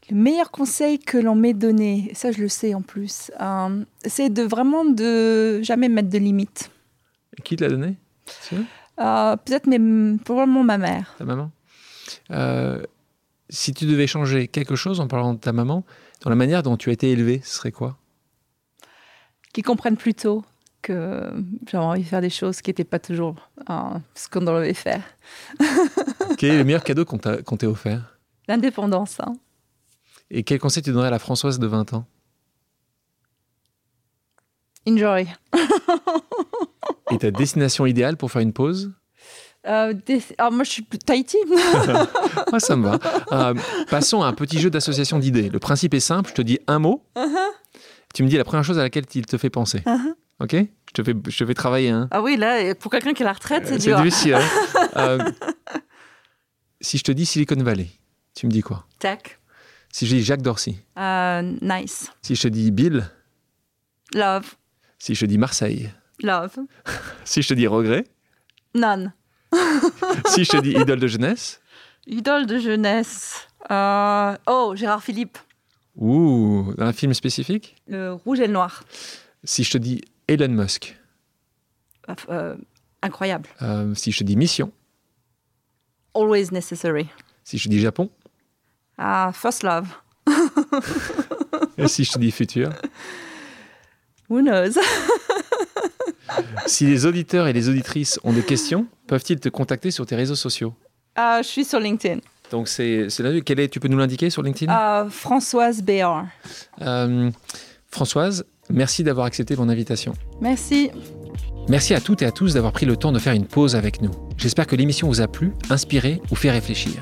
le meilleur conseil que l'on m'ait donné, ça je le sais en plus, euh, c'est de vraiment de jamais mettre de limites. qui te l'a donné euh, Peut-être mais probablement ma mère. Ta maman? Euh, Si tu devais changer quelque chose en parlant de ta maman, dans la manière dont tu as été élevé, ce serait quoi? Qu'ils comprennent plus tôt que j'avais envie de faire des choses qui n'étaient pas toujours ce qu'on devait faire. Quel est le meilleur cadeau qu'on t'ait offert? L'indépendance. Hein. Et quel conseil tu donnerais à la Françoise de 20 ans? Enjoy. Et ta destination idéale pour faire une pause? Euh, moi, je suis Tahiti. ah, ça me va. Euh, passons à un petit jeu d'association d'idées. Le principe est simple. Je te dis un mot. Uh-huh. Tu me dis la première chose à laquelle il te fait penser. Uh-huh. Ok? Je te, fais, je te fais travailler. Hein. Ah oui, là, pour quelqu'un qui est à la retraite, c'est dur. C'est difficile. Hein. Euh, si je te dis Silicon Valley, tu me dis quoi? Tech. Si je dis Jacques Dorsey. Euh, nice. Si je te dis Bill. Love. Si je te dis Marseille. Love. si je te dis regret. None. si je te dis idole de jeunesse. Idole de jeunesse. Euh, oh, Gérard Philippe. Ouh, un film spécifique? Le Rouge et le Noir. Si je te dis Elon Musk. Euh, incroyable. si je te dis mission. Always necessary. Si je te dis Japon. Ah, First Love. Et si je te dis futur? Who knows? Si les auditeurs et les auditrices ont des questions, peuvent-ils te contacter sur tes réseaux sociaux? Ah, Je suis sur LinkedIn. Donc, c'est là, quel est, tu peux nous l'indiquer sur LinkedIn? Ah, Françoise Béard. Euh, Françoise, merci d'avoir accepté mon invitation. Merci. Merci à toutes et à tous d'avoir pris le temps de faire une pause avec nous. J'espère que l'émission vous a plu, inspiré ou fait réfléchir.